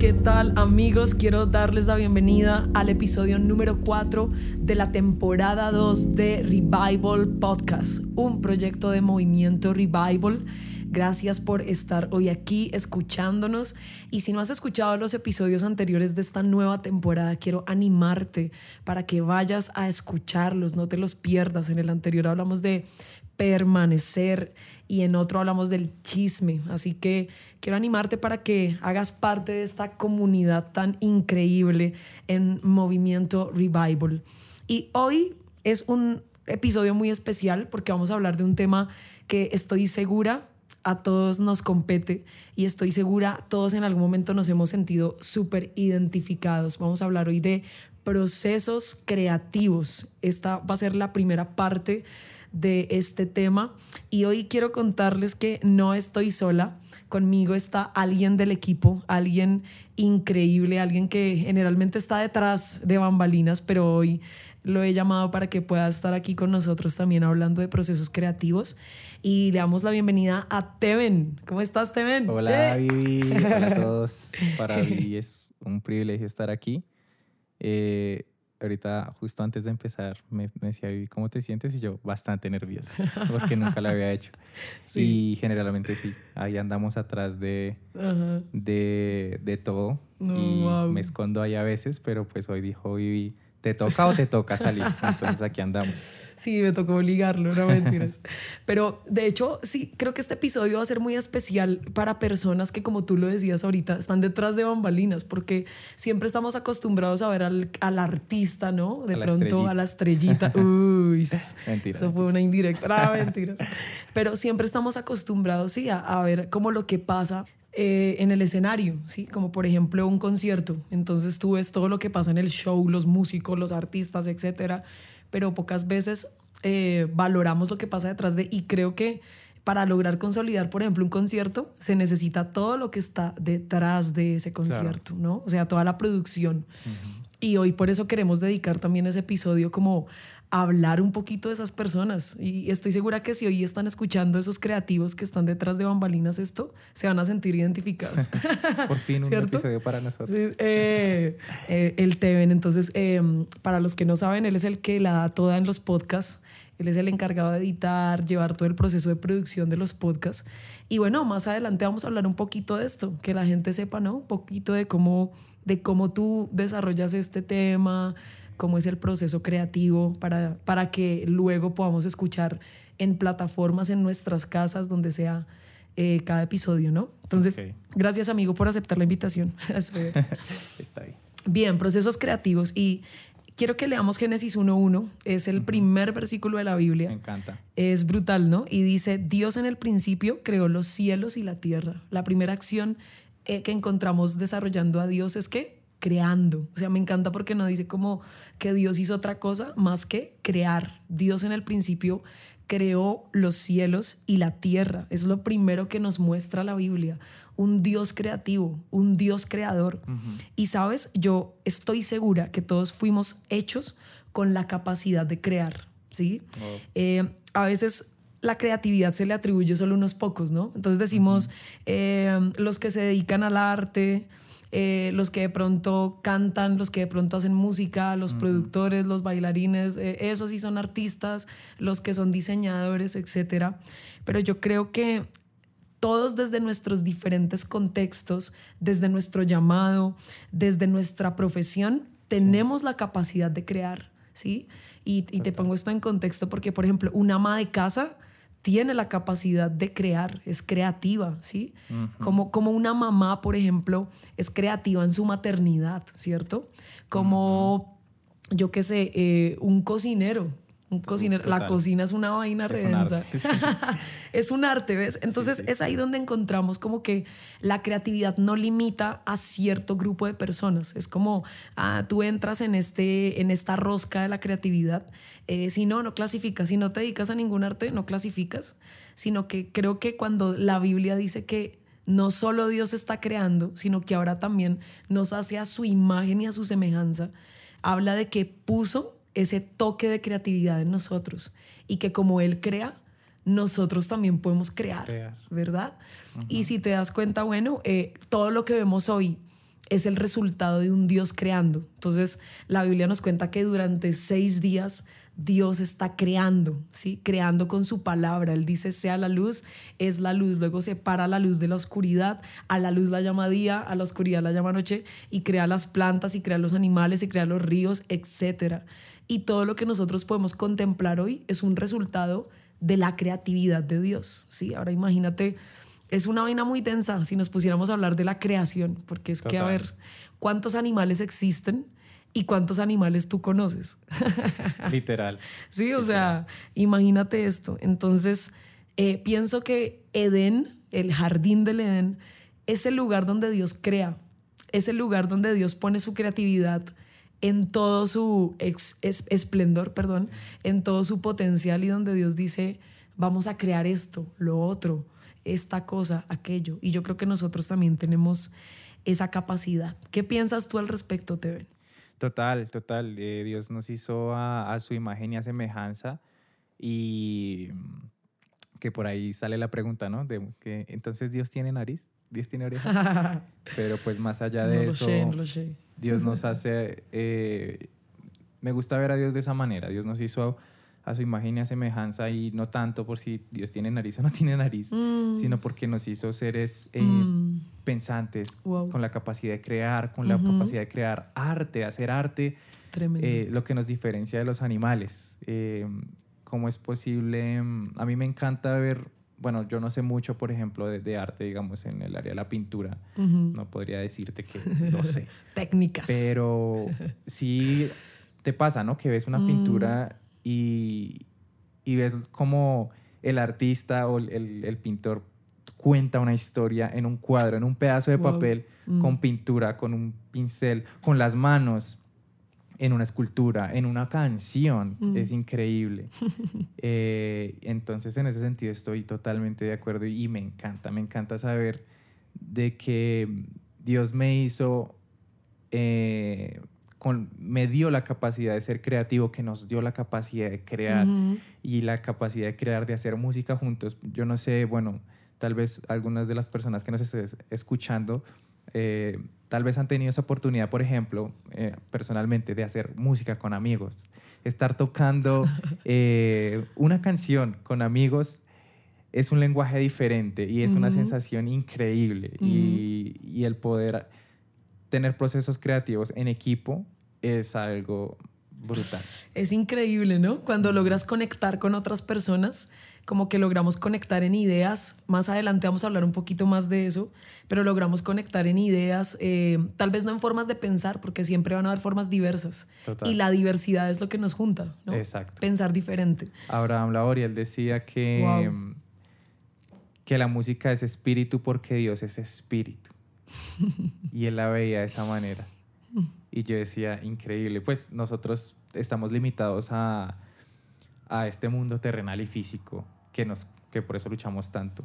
¿qué tal amigos? Quiero darles la bienvenida al episodio número 4 de la temporada 2 de Revival Podcast, un proyecto de movimiento Revival. Gracias por estar hoy aquí escuchándonos. Y si no has escuchado los episodios anteriores de esta nueva temporada, quiero animarte para que vayas a escucharlos, no te los pierdas. En el anterior hablamos de permanecer y en otro hablamos del chisme. Así que quiero animarte para que hagas parte de esta comunidad tan increíble en Movimiento Revival. Y hoy es un episodio muy especial porque vamos a hablar de un tema que estoy segura a todos nos compete y estoy segura todos en algún momento nos hemos sentido súper identificados. Vamos a hablar hoy de procesos creativos. Esta va a ser la primera parte de este tema y hoy quiero contarles que no estoy sola. Conmigo está alguien del equipo, alguien increíble, alguien que generalmente está detrás de bambalinas, pero hoy lo he llamado para que pueda estar aquí con nosotros también hablando de procesos creativos. Y le damos la bienvenida a Teven. ¿Cómo estás, Teven? Hola, ¡Eh! Vivi. Hola a todos. Para mí es un privilegio estar aquí. Eh, ahorita, justo antes de empezar, me, decía Vivi, ¿cómo te sientes? Y yo, bastante nervioso, porque nunca lo había hecho. Sí. Y generalmente sí, ahí andamos atrás de, de, de, todo. y me escondo ahí a veces, pero pues hoy dijo Vivi ¿Te toca o te toca salir? Entonces aquí andamos. Sí, me tocó obligarlo, no mentiras. Pero de hecho, sí, creo que este episodio va a ser muy especial para personas que, como tú lo decías ahorita, están detrás de bambalinas, porque siempre estamos acostumbrados a ver al, al artista, ¿no? De pronto a la estrellita. Uy, mentira, eso fue una indirecta. Ah, mentiras. Pero siempre estamos acostumbrados, sí, a, a ver como lo que pasa eh, en el escenario, ¿sí? Como por ejemplo un concierto. Entonces tú ves todo lo que pasa en el show, los músicos, los artistas, etcétera, pero pocas veces eh, valoramos lo que pasa detrás de y creo que para lograr consolidar, por ejemplo, un concierto, se necesita todo lo que está detrás de ese concierto, ¿no? O sea, toda la producción. Y hoy por eso queremos dedicar también ese episodio como hablar un poquito de esas personas. Y estoy segura que si hoy están escuchando esos creativos que están detrás de bambalinas esto, se van a sentir identificados. Por fin un episodio para nosotros. Eh, eh, el Teven, entonces, em, para los que no saben, él es el que la da toda en los podcasts. Él es el encargado de editar, llevar todo el proceso de producción de los podcasts. Y bueno, más adelante vamos a hablar un poquito de esto, que la gente sepa, ¿no? Un poquito de cómo, de cómo tú desarrollas este tema, cómo es el proceso creativo para, para que luego podamos escuchar en plataformas, en nuestras casas, donde sea eh, cada episodio, ¿no? Entonces, gracias amigo por aceptar la invitación. Está bien. Bien, procesos creativos y quiero que leamos Génesis 1.1, es el primer versículo de la Biblia. Me encanta. Es brutal, ¿no? Y dice, Dios en el principio creó los cielos y la tierra. La primera acción eh, que encontramos desarrollando a Dios es que creando. O sea, me encanta porque no dice como que Dios hizo otra cosa más que crear. Dios en el principio creó los cielos y la tierra. Es lo primero que nos muestra la Biblia. Un Dios creativo, un Dios creador. Y sabes, yo estoy segura que todos fuimos hechos con la capacidad de crear. ¿sí? Eh, a veces la creatividad se le atribuye solo a unos pocos, ¿no? Entonces decimos, eh, los que se dedican al arte, eh, los que de pronto cantan, los que de pronto hacen música, los productores, los bailarines, eh, esos sí son artistas, los que son diseñadores, etc. Pero yo creo que todos desde nuestros diferentes contextos, desde nuestro llamado, desde nuestra profesión, tenemos la capacidad de crear, ¿sí? Y, y te pongo esto en contexto porque, por ejemplo, una ama de casa tiene la capacidad de crear, es creativa, ¿sí? como, como una mamá, por ejemplo, es creativa en su maternidad, ¿cierto? Como, yo qué sé, eh, un cocinero. Un cocinero, la cocina es una vaina redensa. es un arte, ¿ves? Entonces es ahí donde encontramos como que la creatividad no limita a cierto grupo de personas. Es como ah, tú entras en, este, en esta rosca de la creatividad eh, si no, no clasificas. Si no te dedicas a ningún arte, no clasificas. Sino que creo que cuando la Biblia dice que no solo Dios está creando, sino que ahora también nos hace a su imagen y a su semejanza, habla de que puso ese toque de creatividad en nosotros y que como Él crea, nosotros también podemos crear, ¿verdad? Y si te das cuenta, bueno, eh, todo lo que vemos hoy es el resultado de un Dios creando. Entonces, la Biblia nos cuenta que durante seis días Dios está creando, ¿sí? Creando con su palabra. Él dice, sea la luz, es la luz. Luego separa la luz de la oscuridad. A la luz la llama día, a la oscuridad la llama noche. Y crea las plantas, y crea los animales, y crea los ríos, etc. Y todo lo que nosotros podemos contemplar hoy es un resultado de la creatividad de Dios, ¿sí? Ahora imagínate, es una vaina muy densa si nos pusiéramos a hablar de la creación, porque es que, a ver, ¿cuántos animales existen? ¿Y cuántos animales tú conoces? Literal. sí, o sea, imagínate esto. Entonces, eh, pienso que Edén, el jardín del Edén, es el lugar donde Dios crea, es el lugar donde Dios pone su creatividad en todo su esplendor, perdón, en todo su potencial y donde Dios dice, vamos a crear esto, lo otro, esta cosa, aquello. Y yo creo que nosotros también tenemos esa capacidad. ¿Qué piensas tú al respecto, Teven? Total, total. Eh, Dios nos hizo a, su imagen y a semejanza y que por ahí sale la pregunta, ¿no? De que entonces Dios tiene nariz, Dios tiene oreja. Pero pues más allá de eso, Dios nos hace, eh, me gusta ver a Dios de esa manera. Dios nos hizo a su imagen y a semejanza y no tanto por si Dios tiene nariz o no tiene nariz, mm. sino porque nos hizo seres eh, mm. pensantes, con la capacidad de crear, con la capacidad de crear arte, hacer arte, eh, lo que nos diferencia de los animales. Eh, ¿Cómo es posible? A mí me encanta ver, bueno, yo no sé mucho, por ejemplo, de, arte, digamos, en el área de la pintura, no podría decirte que no sé. Técnicas. Pero sí te pasa, ¿no? Que ves una mm. pintura y, y ves como el artista o el, el, pintor cuenta una historia en un cuadro, en un pedazo de papel, mm. con pintura, con un pincel, con las manos, en una escultura, en una canción. Mm. Es increíble. Eh, entonces, en ese sentido, estoy totalmente de acuerdo y me encanta, me encanta saber de que Dios me hizo eh, me dio la capacidad de ser creativo, que nos dio la capacidad de crear y la capacidad de crear, de hacer música juntos. Yo no sé, bueno, tal vez algunas de las personas que nos estén escuchando, eh, tal vez han tenido esa oportunidad, por ejemplo, eh, personalmente, de hacer música con amigos. Estar tocando eh, una canción con amigos es un lenguaje diferente y es una sensación increíble. y, y el poder tener procesos creativos en equipo es algo brutal. Es increíble, ¿no? Cuando logras conectar con otras personas, como que logramos conectar en ideas. Más adelante vamos a hablar un poquito más de eso, pero logramos conectar en ideas, eh, tal vez no en formas de pensar, porque siempre van a haber formas diversas. Y la diversidad es lo que nos junta, ¿no? Exacto. Pensar diferente. Abraham Laboriel decía que, que la música es espíritu porque Dios es espíritu. y él la veía de esa manera. Y yo decía, increíble, pues nosotros estamos limitados a, a este mundo terrenal y físico, que, nos, que por eso luchamos tanto.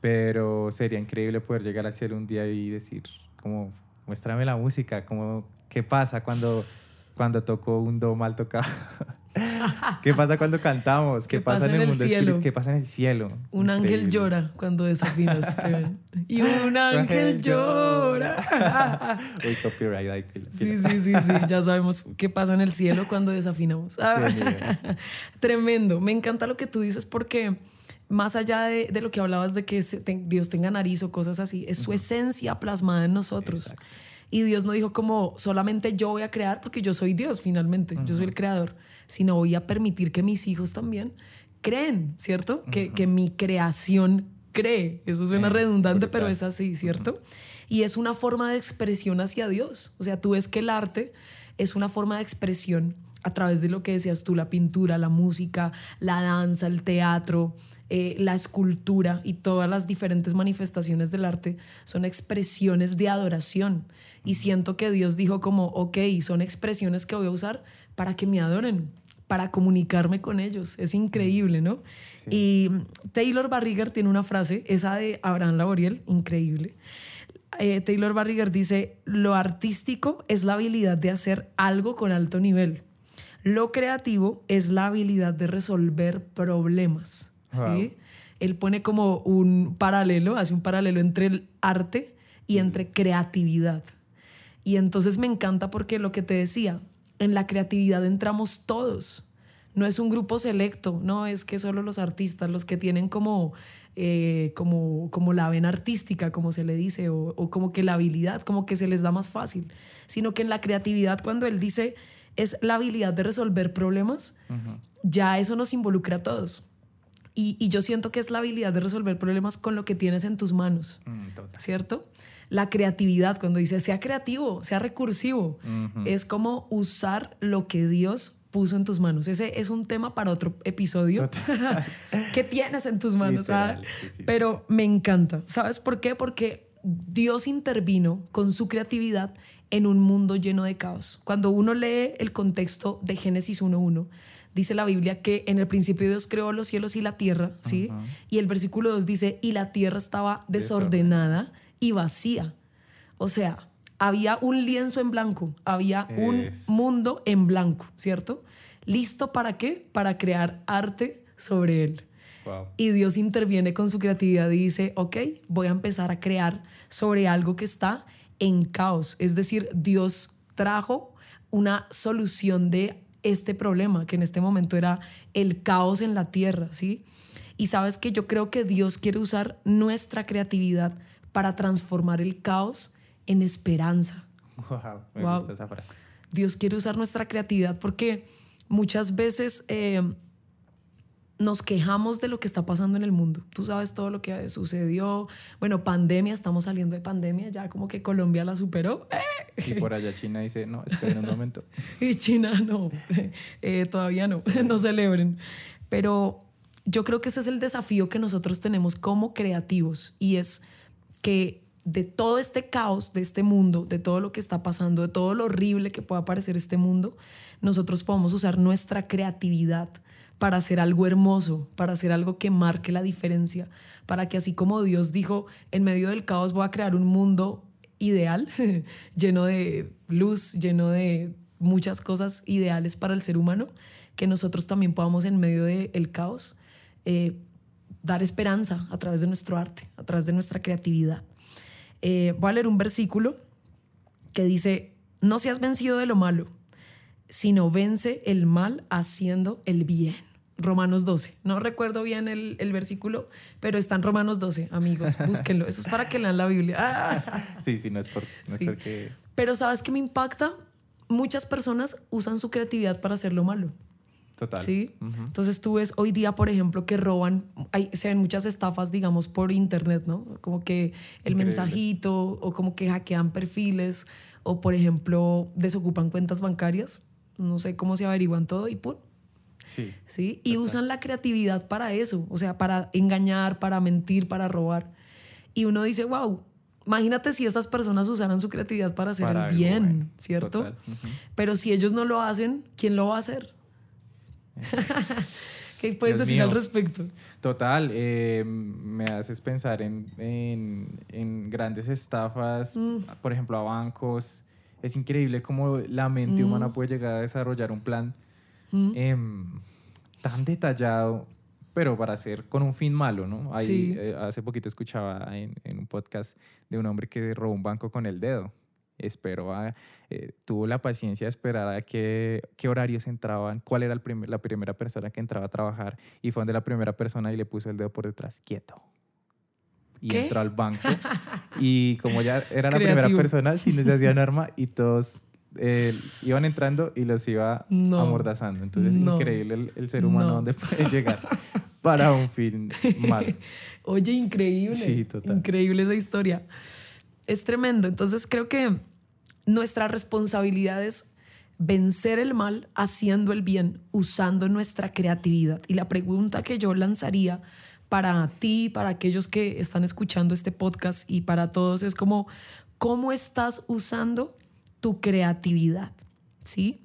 Pero sería increíble poder llegar al cielo un día y decir, como, muéstrame la música, como, ¿qué pasa cuando, cuando toco un do mal tocado? ¿Qué pasa cuando cantamos? ¿Qué, pasa, en el, mundo cielo? ¿Qué pasa en el cielo? Un ángel llora cuando desafinas. y un ángel llora. Uy, copyright. Sí, sí, sí, sí. Ya sabemos qué pasa en el cielo cuando desafinamos. Tremendo. Me encanta lo que tú dices porque más allá de, de lo que hablabas de que Dios tenga nariz o cosas así, es su esencia plasmada en nosotros. Y Dios no dijo como solamente yo voy a crear porque yo soy Dios finalmente, yo soy el creador sino voy a permitir que mis hijos también creen, ¿cierto? que, que, mi creación cree. Eso suena redundante, pero es así, ¿cierto? Y es una forma de expresión hacia Dios. O sea, tú ves que el arte es una forma de expresión a través de lo que decías tú, la pintura, la música, la danza, el teatro, eh, la escultura y todas las diferentes manifestaciones del arte son expresiones de adoración. Y siento que Dios dijo como, ok, son expresiones que voy a usar para que me adoren, para comunicarme con ellos. Es increíble, ¿no? Y Taylor Barriger tiene una frase, esa de Abraham Laboriel, increíble. Eh, Taylor Barriger dice, lo artístico es la habilidad de hacer algo con alto nivel. Lo creativo es la habilidad de resolver problemas. ¿sí? Él pone como un paralelo, hace un paralelo entre el arte y entre creatividad. Y entonces me encanta porque lo que te decía, en la creatividad entramos todos. No es un grupo selecto, no es que solo los artistas, los que tienen como, eh, como, como la vena artística, como se le dice, o, como que la habilidad, como que se les da más fácil, sino que en la creatividad, cuando él dice es la habilidad de resolver problemas, ya eso nos involucra a todos. Y, yo siento que es la habilidad de resolver problemas con lo que tienes en tus manos, mm, ¿cierto? La creatividad, cuando dice sea creativo, sea recursivo, es como usar lo que Dios puso en tus manos. Ese es un tema para otro episodio. ¿Qué tienes en tus manos? Ah, pero me encanta. ¿Sabes por qué? Porque Dios intervino con su creatividad en un mundo lleno de caos. Cuando uno lee el contexto de Génesis 1.1, dice la Biblia que en el principio Dios creó los cielos y la tierra, ¿sí? Y el versículo 2 dice, y la tierra estaba desordenada y vacía. O sea, había un lienzo en blanco, había un mundo en blanco, ¿cierto? ¿Listo para qué? Para crear arte sobre él. Y Dios interviene con su creatividad y dice, ok, voy a empezar a crear sobre algo que está en caos. Es decir, Dios trajo una solución de este problema, que en este momento era el caos en la tierra, ¿sí? Y sabes que yo creo que Dios quiere usar nuestra creatividad para transformar el caos en esperanza. Wow, me gusta esa frase. Dios quiere usar nuestra creatividad porque muchas veces eh, nos quejamos de lo que está pasando en el mundo. Tú sabes todo lo que sucedió. Bueno, pandemia, estamos saliendo de pandemia, ya como que Colombia la superó. Y por allá China dice, no, esperen un momento. y China no, eh, todavía no, no celebren. Pero yo creo que ese es el desafío que nosotros tenemos como creativos y es que de todo este caos de este mundo, de todo lo que está pasando, de todo lo horrible que pueda parecer este mundo, nosotros podemos usar nuestra creatividad para hacer algo hermoso, para hacer algo que marque la diferencia, para que así como Dios dijo, en medio del caos voy a crear un mundo ideal, lleno de luz, lleno de muchas cosas ideales para el ser humano, que nosotros también podamos en medio del caos eh, dar esperanza a través de nuestro arte, a través de nuestra creatividad. Eh, voy a leer un versículo que dice, no seas vencido de lo malo, sino vence el mal haciendo el bien. Romanos 12. No recuerdo bien el, versículo, pero está en Romanos 12, amigos. Búsquenlo. Eso es para que lean la Biblia. Sí, sí, no es, por, porque... Pero ¿sabes qué me impacta? Muchas personas usan su creatividad para hacer lo malo. Total. ¿Sí? Entonces tú ves hoy día, por ejemplo, que roban, hay, se ven muchas estafas, digamos, por internet, ¿no? Como que el mensajito o como que hackean perfiles o, por ejemplo, desocupan cuentas bancarias. No sé cómo se averiguan todo y ¡pum! Sí. ¿sí? Y usan la creatividad para eso, o sea, para engañar, para mentir, para robar. Y uno dice, wow, imagínate si esas personas usaran su creatividad para hacer el bien, ¿cierto? Pero si ellos no lo hacen, ¿quién lo va a hacer? ¿Qué puedes decir al respecto? Total, eh, me haces pensar en, en, grandes estafas, mm. por ejemplo, a bancos. Es increíble cómo la mente mm. humana puede llegar a desarrollar un plan Em, tan detallado, pero para hacer con un fin malo, ¿no? Ahí, eh, hace poquito escuchaba en, un podcast de un hombre que robó un banco con el dedo. Esperó eh, tuvo la paciencia de esperar a qué, qué horarios entraban, cuál era el la primera persona que entraba a trabajar y fue donde la primera persona y le puso el dedo por detrás, quieto. Y entró al banco y como ya era la primera persona, sin se hacía arma y todos eh, iban entrando y los iba amordazando. Entonces es increíble el, ser humano donde puede llegar para un fin malo. Oye, increíble. Increíble esa historia. Es tremendo. Entonces creo que nuestra responsabilidad es vencer el mal haciendo el bien, usando nuestra creatividad. Y la pregunta que yo lanzaría para ti, para aquellos que están escuchando este podcast y para todos es como, ¿cómo estás usando tu creatividad, ¿sí?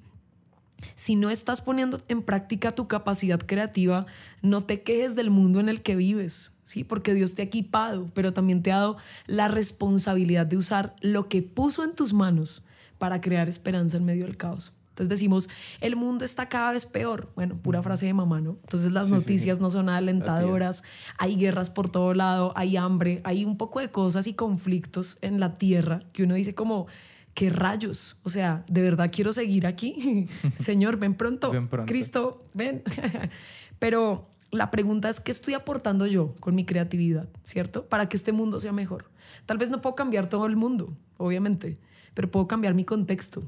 si no estás poniendo en práctica tu capacidad creativa, no te quejes del mundo en el que vives, ¿sí? Porque Dios te ha equipado, pero también te ha dado la responsabilidad de usar lo que puso en tus manos para crear esperanza en medio del caos. Entonces decimos, el mundo está cada vez peor. Bueno, pura frase de mamá, ¿no? Entonces las noticias no son alentadoras, hay guerras por todo lado, hay hambre, hay un poco de cosas y conflictos en la tierra que uno dice como, ¿qué rayos? O sea, ¿de verdad quiero seguir aquí? Señor, ven pronto. ven pronto. Cristo, ven. Pero la pregunta es, ¿qué estoy aportando yo con mi creatividad, ¿cierto? Para que este mundo sea mejor. Tal vez no puedo cambiar todo el mundo, obviamente, pero puedo cambiar mi contexto,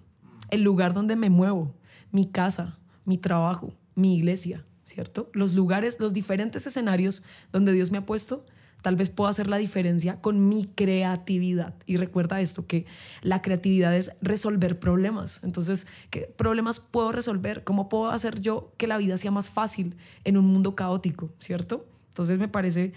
el lugar donde me muevo, mi casa, mi trabajo, mi iglesia, ¿cierto? Los lugares, los diferentes escenarios donde Dios me ha puesto, tal vez puedo hacer la diferencia con mi creatividad. Y recuerda esto, que la creatividad es resolver problemas. Entonces, ¿qué problemas puedo resolver? ¿Cómo puedo hacer yo que la vida sea más fácil en un mundo caótico, ¿cierto? Entonces me parece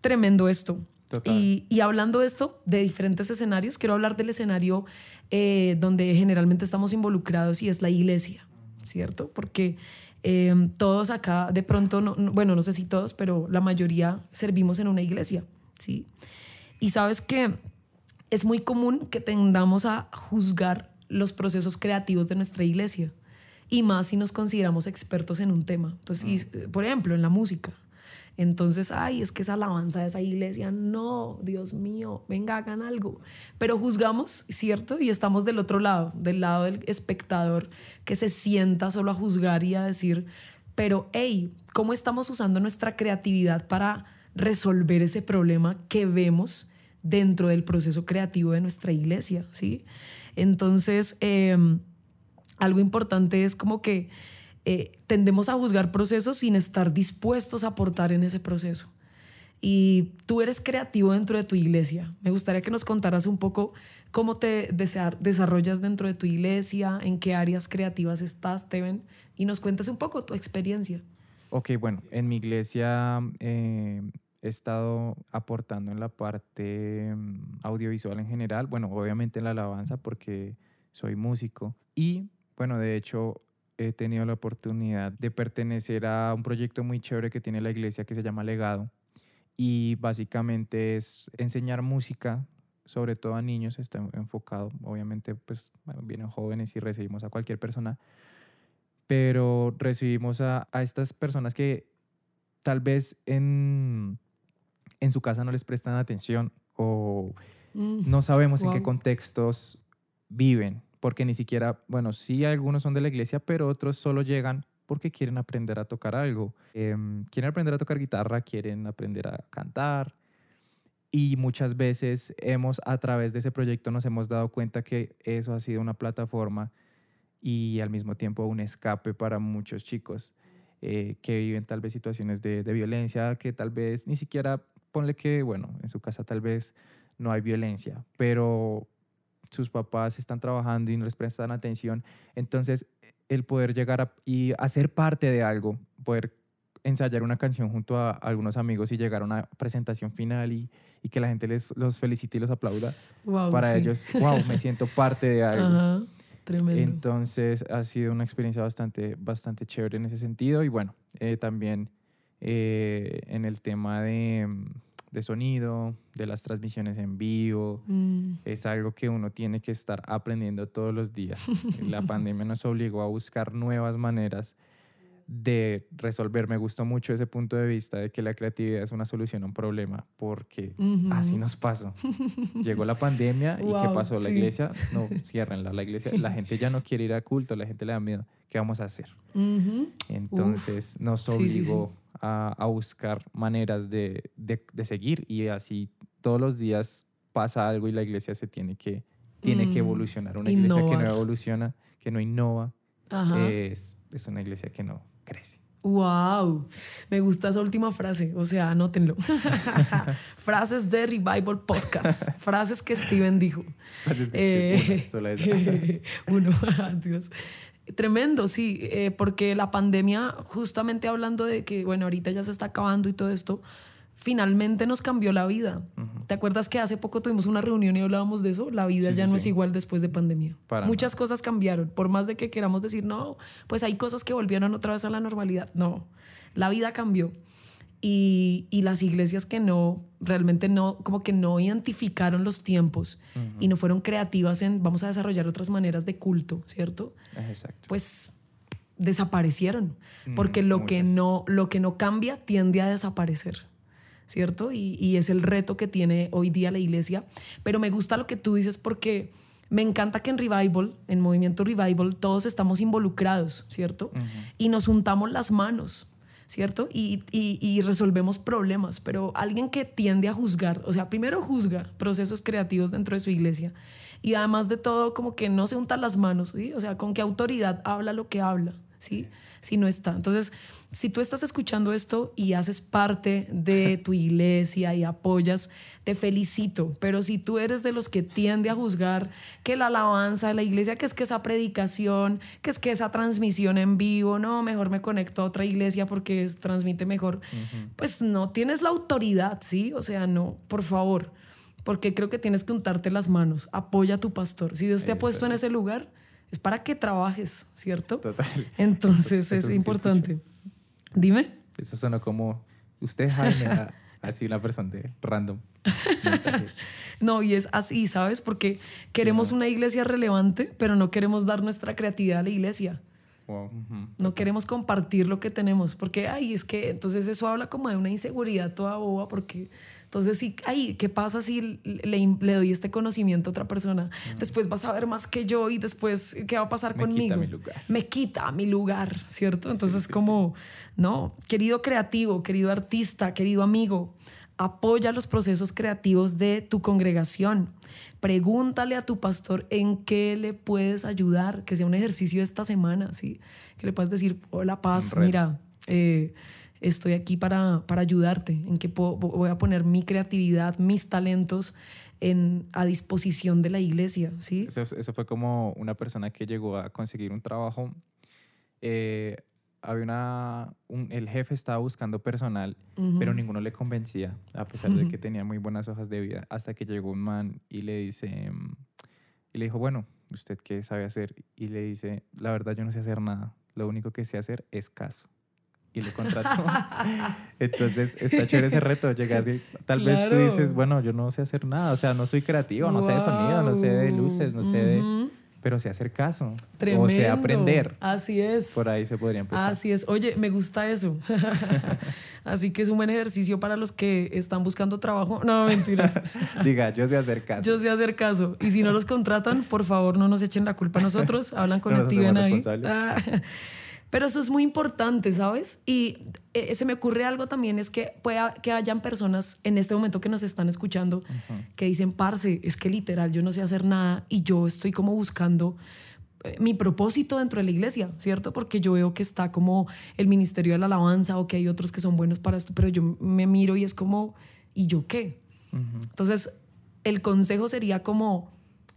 tremendo esto. Y, y, hablando de esto, de diferentes escenarios, quiero hablar del escenario eh, donde generalmente estamos involucrados y es la iglesia, ¿cierto? Porque eh, todos acá, de pronto, no, bueno, no sé si todos, pero la mayoría servimos en una iglesia, ¿sí? Y sabes que es muy común que tendamos a juzgar los procesos creativos de nuestra iglesia y más si nos consideramos expertos en un tema. Entonces, mm. por ejemplo, en la música. Entonces, ay, es que esa alabanza de esa iglesia, no, Dios mío, venga, hagan algo. Pero juzgamos, ¿cierto? Y estamos del otro lado, del lado del espectador que se sienta solo a juzgar y a decir, pero, hey, ¿cómo estamos usando nuestra creatividad para resolver ese problema que vemos dentro del proceso creativo de nuestra iglesia? ¿Sí? Entonces, em, algo importante es como que eh, tendemos a juzgar procesos sin estar dispuestos a aportar en ese proceso. Y tú eres creativo dentro de tu iglesia. Me gustaría que nos contaras un poco cómo te desarrollas dentro de tu iglesia, en qué áreas creativas estás, Teven, y nos cuentes un poco tu experiencia. Ok, bueno, en mi iglesia eh, he estado aportando en la parte mm, audiovisual en general, bueno, obviamente en la alabanza porque soy músico y bueno, de hecho he tenido la oportunidad de pertenecer a un proyecto muy chévere que tiene la iglesia que se llama Legado. Y básicamente es enseñar música, sobre todo a niños, está enfocado, obviamente, pues vienen jóvenes y recibimos a cualquier persona, pero recibimos a, a estas personas que tal vez en, en su casa no les prestan atención o mm, no sabemos en qué contextos viven porque ni siquiera, bueno, sí algunos son de la iglesia, pero otros solo llegan porque quieren aprender a tocar algo. Em, quieren aprender a tocar guitarra, quieren aprender a cantar. Y muchas veces hemos, a través de ese proyecto, nos hemos dado cuenta que eso ha sido una plataforma y al mismo tiempo un escape para muchos chicos eh, que viven tal vez situaciones de, de violencia, que tal vez ni siquiera, ponle que, bueno, en su casa tal vez no hay violencia, pero sus papás están trabajando y no les prestan atención. Entonces, el poder llegar a, y hacer parte de algo, poder ensayar una canción junto a algunos amigos y llegar a una presentación final y, y que la gente les, los felicite y los aplauda, para ellos, wow, me siento parte de algo. tremendo. Entonces ha sido una experiencia bastante, bastante chévere en ese sentido y bueno, eh, también eh, en el tema de de sonido, de las transmisiones en vivo. Mm. Es algo que uno tiene que estar aprendiendo todos los días. La pandemia nos obligó a buscar nuevas maneras de resolver. Me gustó mucho ese punto de vista de que la creatividad es una solución a un problema, porque así nos pasó. Llegó la pandemia y ¿qué pasó? La iglesia, no, ciérrenla, la iglesia, la gente ya no quiere ir a culto, la gente le da miedo. ¿Qué vamos a hacer? Entonces nos obligó a, buscar maneras de, de, seguir y así todos los días pasa algo y la iglesia se tiene que, tiene que mm. evolucionar. Una iglesia que no evoluciona, que no innova, es, es una iglesia que no crece. Wow, me gusta esa última frase, o sea, anótenlo. Frases de Revival Podcast, frases que Steven dijo. Frases que eh, uno, Dios. Tremendo, sí, eh, porque la pandemia, justamente hablando de que, bueno, ahorita ya se está acabando y todo esto, finalmente nos cambió la vida. ¿Te acuerdas que hace poco tuvimos una reunión y hablábamos de eso? La vida Sí, ya sí, no sí. es igual después de pandemia. Para Muchas cosas cambiaron. Por más de que queramos decir, no, pues hay cosas que volvieron otra vez a la normalidad. No, la vida cambió. Y, y las iglesias que no, realmente no, como que no identificaron los tiempos y no fueron creativas en, vamos a desarrollar otras maneras de culto, ¿cierto? Exacto. pues desaparecieron Mm, porque lo que no lo que no cambia tiende a desaparecer cierto y, y es el reto que tiene hoy día la iglesia. Pero me gusta lo que tú dices porque me encanta que en revival en movimiento revival todos estamos involucrados cierto y nos untamos las manos ¿cierto? Y, y- resolvemos problemas, pero alguien que tiende a juzgar, o sea, primero juzga procesos creativos dentro de su iglesia y además de todo como que no se unta las manos, ¿sí? O sea, con qué autoridad habla lo que habla, ¿sí? Si no está. Entonces, si tú estás escuchando esto y haces parte de tu iglesia y apoyas, te felicito, pero si tú eres de los que tiende a juzgar que la alabanza de la iglesia, que es que esa predicación, que es que esa transmisión en vivo, no, mejor me conecto a otra iglesia porque es, transmite mejor, pues no tienes la autoridad, ¿sí? O sea, no, por favor, porque creo que tienes que untarte las manos, apoya a tu pastor. Si Dios te ha puesto en es. ese lugar, es para que trabajes, ¿cierto? Total. Entonces Eso es importante. Dime. Eso sonó como usted, Jaime, así una persona de random. No, y es así, ¿sabes? Porque queremos una iglesia relevante, pero no queremos dar nuestra creatividad a la iglesia. Wow, ujú. No queremos compartir lo que tenemos, porque, ay, es que entonces eso habla como de una inseguridad toda boba, porque entonces sí, ay, ¿qué pasa si le, le doy este conocimiento a otra persona? Después vas a ver más que yo y después, ¿qué va a pasar Me quita conmigo? mi lugar. Me quita mi lugar, ¿cierto? Entonces como, no, querido creativo, querido artista, querido amigo, apoya los procesos creativos de tu congregación. Pregúntale a tu pastor en qué le puedes ayudar, que sea un ejercicio esta semana, ¿sí? Que le puedas decir, hola Paz, mira, eh, estoy aquí para, para ayudarte, en que puedo- voy a poner mi creatividad, mis talentos en, a disposición de la iglesia, ¿sí? Eso, eso fue como una persona que llegó a conseguir un trabajo. eh, había una, un- el jefe estaba buscando personal, pero ninguno le convencía, a pesar de que tenía muy buenas hojas de vida, hasta que llegó un man y le dice, mm, y le dijo, bueno, ¿usted qué sabe hacer? Y le dice, la verdad yo no sé hacer nada, lo único que sé hacer es caso. Y le contrató. Entonces está chévere ese reto, llegar y tal vez tú dices, bueno, yo no sé hacer nada, o sea, no soy creativo, no sé de sonido, no sé de luces, no sé de... Pero sé hacer caso. Tremendo. O sé aprender. Así es. Por ahí se podría empezar. Así es. Oye, me gusta eso. Así que es un buen ejercicio para los que están buscando trabajo. No, mentiras. Diga, yo sé hacer caso. Yo sé hacer caso. Y si no los contratan, por favor, no nos echen la culpa a nosotros. Hablan con No el ahí. Pero eso es muy importante, ¿sabes? Y eh, se me ocurre algo también, es que pueda que hayan personas en este momento que nos están escuchando que dicen, parce, es que literal yo no sé hacer nada y yo estoy como buscando eh, mi propósito dentro de la iglesia, ¿cierto? Porque yo veo que está como el ministerio de la alabanza o que hay otros que son buenos para esto, pero yo me miro y es como, ¿y yo qué? Entonces, el consejo sería como,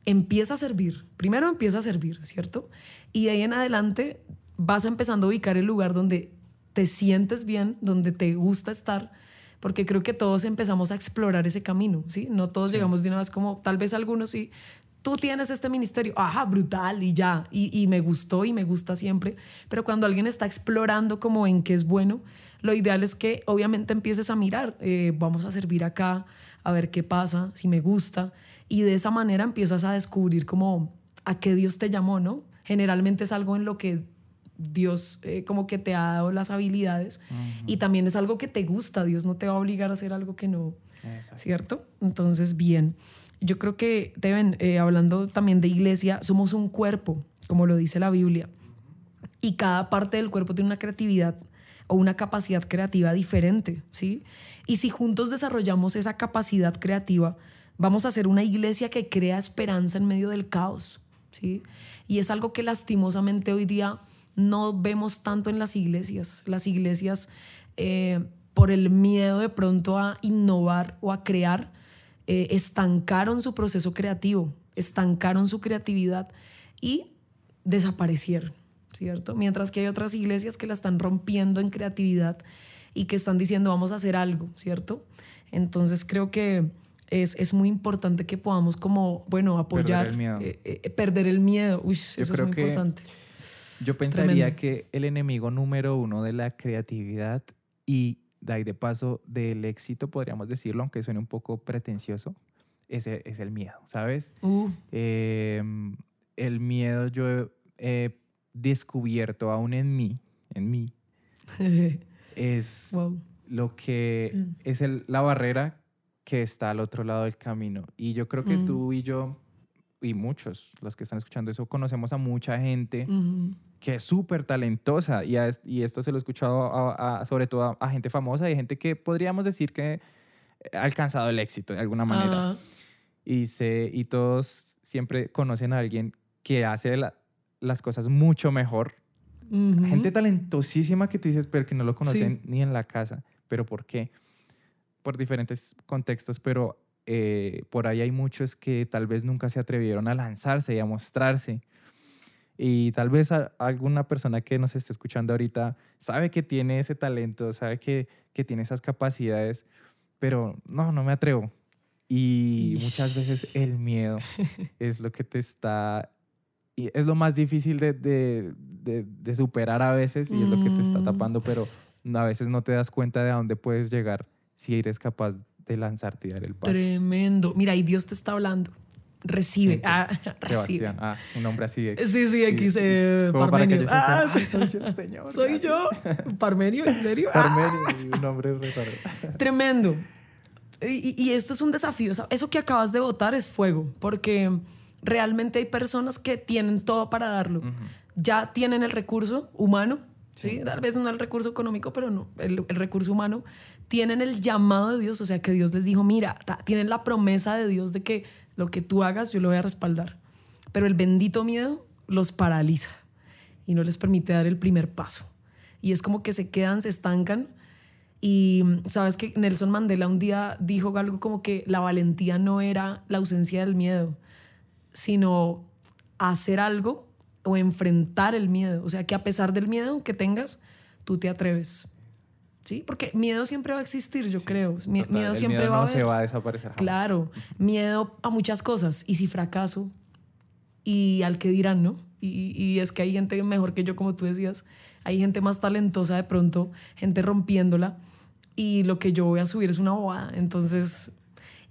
empieza a servir. Primero empieza a servir, ¿cierto? Y de ahí en adelante vas empezando a ubicar el lugar donde te sientes bien, donde te gusta estar, porque creo que todos empezamos a explorar ese camino, ¿sí? No todos llegamos de una vez como, tal vez algunos sí, tú tienes este ministerio, ajá, brutal, y ya, y, y me gustó y me gusta siempre, pero cuando alguien está explorando como en qué es bueno, lo ideal es que obviamente empieces a mirar, eh, vamos a servir acá, a ver qué pasa, si me gusta, y de esa manera empiezas a descubrir como a qué Dios te llamó, ¿no? Generalmente es algo en lo que Dios eh, como que te ha dado las habilidades y también es algo que te gusta, Dios no te va a obligar a hacer algo que no, Exacto. ¿cierto? Entonces, bien, yo creo que deben, eh, hablando también de iglesia, somos un cuerpo, como lo dice la Biblia, y cada parte del cuerpo tiene una creatividad o una capacidad creativa diferente, ¿sí? Y si juntos desarrollamos esa capacidad creativa, vamos a hacer una iglesia que crea esperanza en medio del caos, ¿sí? Y es algo que lastimosamente hoy día no vemos tanto en las iglesias. Las iglesias, eh, por el miedo de pronto a innovar o a crear, eh, estancaron su proceso creativo, estancaron su creatividad y desaparecieron, ¿cierto? Mientras que hay otras iglesias que la están rompiendo en creatividad y que están diciendo vamos a hacer algo, ¿cierto? Entonces creo que es, es muy importante que podamos como, bueno, apoyar, Perder el miedo. eh, perder el miedo. Uy, eso es muy que- importante. Yo pensaría Tremendo. que el enemigo número uno de la creatividad y de ahí de paso del éxito, podríamos decirlo, aunque suene un poco pretencioso, ese es el miedo, ¿sabes? Uh, Eh, el miedo yo he, he descubierto aún en mí, en mí, es wow. lo que Mm. es el- la barrera que está al otro lado del camino. Y yo creo que Mm. tú y yo, y muchos, los que están escuchando eso, conocemos a mucha gente que es súper talentosa y, a y esto se lo he escuchado a- a- sobre todo a, gente famosa y gente que podríamos decir que ha alcanzado el éxito de alguna manera. Y, se, y todos siempre conocen a alguien que hace la- las cosas mucho mejor. Gente talentosísima que tú dices, pero que no lo conocen Sí. ni en la casa. ¿Pero por qué? Por diferentes contextos, pero eh, por ahí hay muchos que tal vez nunca se atrevieron a lanzarse y a mostrarse. Y tal vez a- alguna persona que nos esté escuchando ahorita sabe que tiene ese talento, sabe que, que tiene esas capacidades, pero no, no me atrevo. Y muchas veces el miedo es lo que te está... Y es lo más difícil de, de- de- de superar a veces y es lo que te está Mm. tapando, pero a veces no te das cuenta de a dónde puedes llegar si eres capaz lanzarte y dar el paso. Tremendo. Mira, y Dios te está hablando. Recibe. Sí, Ah, recibe. Ah, un hombre así. de- Sí, sí, aquí se. Parmenio. Ah, "Ay, soy yo, señor. soy yo. gracias". Parmenio, ¿en serio? Ah, Parmenio, un hombre re raro. Tremendo. Y, esto es un desafío. Eso que acabas de votar es fuego, porque realmente hay personas que tienen todo para darlo. Ya tienen el recurso humano, ¿sí? Sí. Tal vez no el recurso económico, pero no, el, el recurso humano. Tienen el llamado de Dios, o sea, que Dios les dijo, mira, ta- tienen la promesa de Dios de que lo que tú hagas yo lo voy a respaldar. Pero el bendito miedo los paraliza y no les permite dar el primer paso. Y es como que se quedan, se estancan. Y sabes que Nelson Mandela un día dijo algo como que la valentía no era la ausencia del miedo, sino hacer algo o enfrentar el miedo. O sea, que a pesar del miedo que tengas, tú te atreves. ¿Sí? Porque miedo siempre va a existir, yo creo. Total, miedo siempre miedo va a no haber. se va a desaparecer. jamás. Claro, miedo a muchas cosas. Y si fracaso, y al que dirán, ¿no? Y, y es que hay gente mejor que yo, como tú decías. Hay gente más talentosa de pronto, gente rompiéndola. Y lo que yo voy a subir es una bobada. Entonces,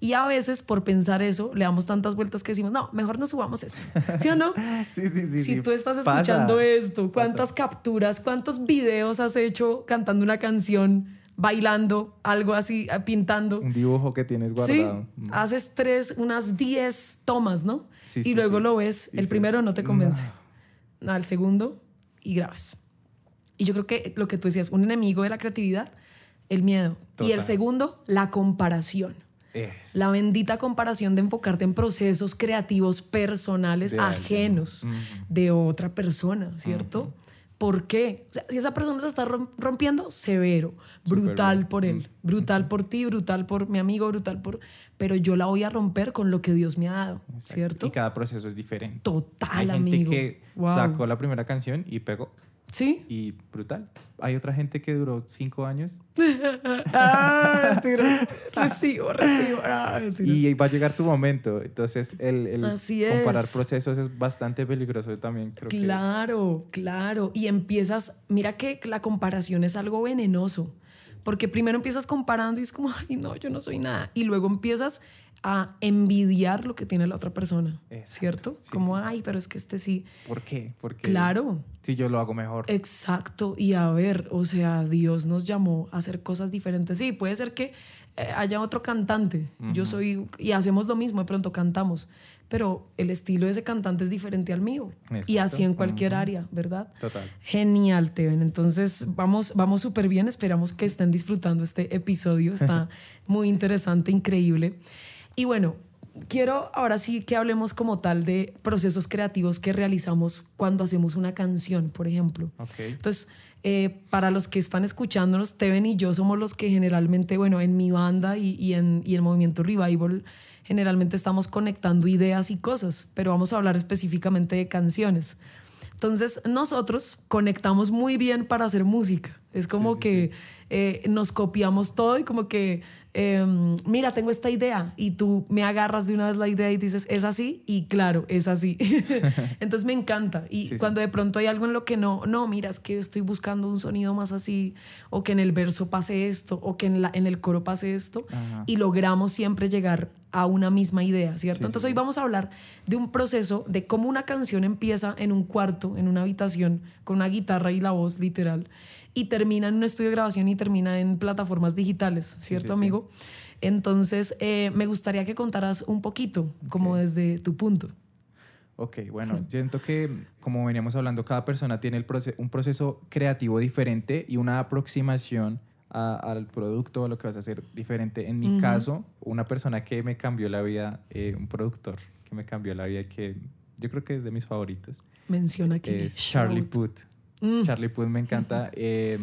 y a veces por pensar eso, le damos tantas vueltas que decimos, no, mejor no subamos esto. ¿Sí o no? Sí, sí, sí. si sí. tú estás Pasa. escuchando esto, ¿cuántas capturas, cuántos videos has hecho cantando una canción, bailando, algo así, eh, pintando? Un dibujo que tienes Sí, guardado. Mm. haces tres, unas 10 tomas, ¿no? Sí, y sí, luego sí. lo ves, el primero no te convence, "No". al segundo y grabas. Y yo creo que lo que tú decías, un enemigo de la creatividad, el miedo. Y el segundo, la comparación. Es. La bendita comparación de enfocarte en procesos creativos personales De ajenos de otra persona, ¿cierto? ¿Por qué? O sea, si esa persona la está rom- rompiendo, severo, brutal por él, brutal por ti, brutal por mi amigo, brutal por... Pero yo la voy a romper con lo que Dios me ha dado, Exacto. ¿cierto? Y cada proceso es diferente. Total, Hay gente amigo. que Wow. sacó la primera canción y pegó. ¿Sí? Y brutal. Hay otra gente que duró cinco años ah. Recibo, recibo. Ah, y va a llegar tu momento. Entonces, el, el Así comparar es. procesos es bastante peligroso también. Creo que Claro, claro. Y empiezas, mira que la comparación es algo venenoso, porque primero empiezas comparando y es como, ay, no, yo no soy nada. Y luego empiezas a envidiar lo que tiene la otra persona, Exacto. ¿cierto? Sí, como, sí, sí. ay, pero es que este sí. ¿Por qué? Porque Claro, si yo lo hago mejor. exacto. Y a ver, o sea, Dios nos llamó a hacer cosas diferentes. Sí, puede ser que eh, haya otro cantante. Yo soy, y hacemos lo mismo, de pronto cantamos. Pero el estilo de ese cantante es diferente al mío. Y Exacto. así en cualquier Ujú. área, ¿verdad? Total. Genial, Teven. Entonces, vamos vamos súper bien. Esperamos que estén disfrutando este episodio. Está muy interesante, increíble. Y bueno, quiero ahora sí que hablemos como tal de procesos creativos que realizamos cuando hacemos una canción, por ejemplo. Ok. Entonces, eh, para los que están escuchándonos, Teven y yo somos los que generalmente, bueno, en mi banda y, y en, y en Movimiento Revival, generalmente estamos conectando ideas y cosas, pero vamos a hablar específicamente de canciones. Entonces, nosotros conectamos muy bien para hacer música. Es como sí, que eh, nos copiamos todo y como que, em, mira, tengo esta idea y tú me agarras de una vez la idea y dices, es así y claro, es así. Entonces me encanta. Y Sí, sí. cuando de pronto hay algo en lo que no, no, mira, es que estoy buscando un sonido más así, o que en el verso pase esto, o que en, la, en el coro pase esto, Ajá. y logramos siempre llegar a una misma idea, ¿cierto? Sí, sí, Entonces sí. hoy vamos a hablar de un proceso de cómo una canción empieza en un cuarto, en una habitación, con una guitarra y la voz literal, y termina en un estudio de grabación y termina en plataformas digitales, ¿cierto, sí, sí. amigo? Entonces, eh, me gustaría que contaras un poquito, como desde tu punto. Ok, bueno, siento que como veníamos hablando, cada persona tiene el proce- un proceso creativo diferente y una aproximación a- al producto a lo que vas a hacer diferente. En mi caso, una persona que me cambió la vida, eh, un productor que me cambió la vida, que yo creo que es de mis favoritos, Menciona aquí. es Charlie. Puth. Mm. Charlie Puth me encanta. eh,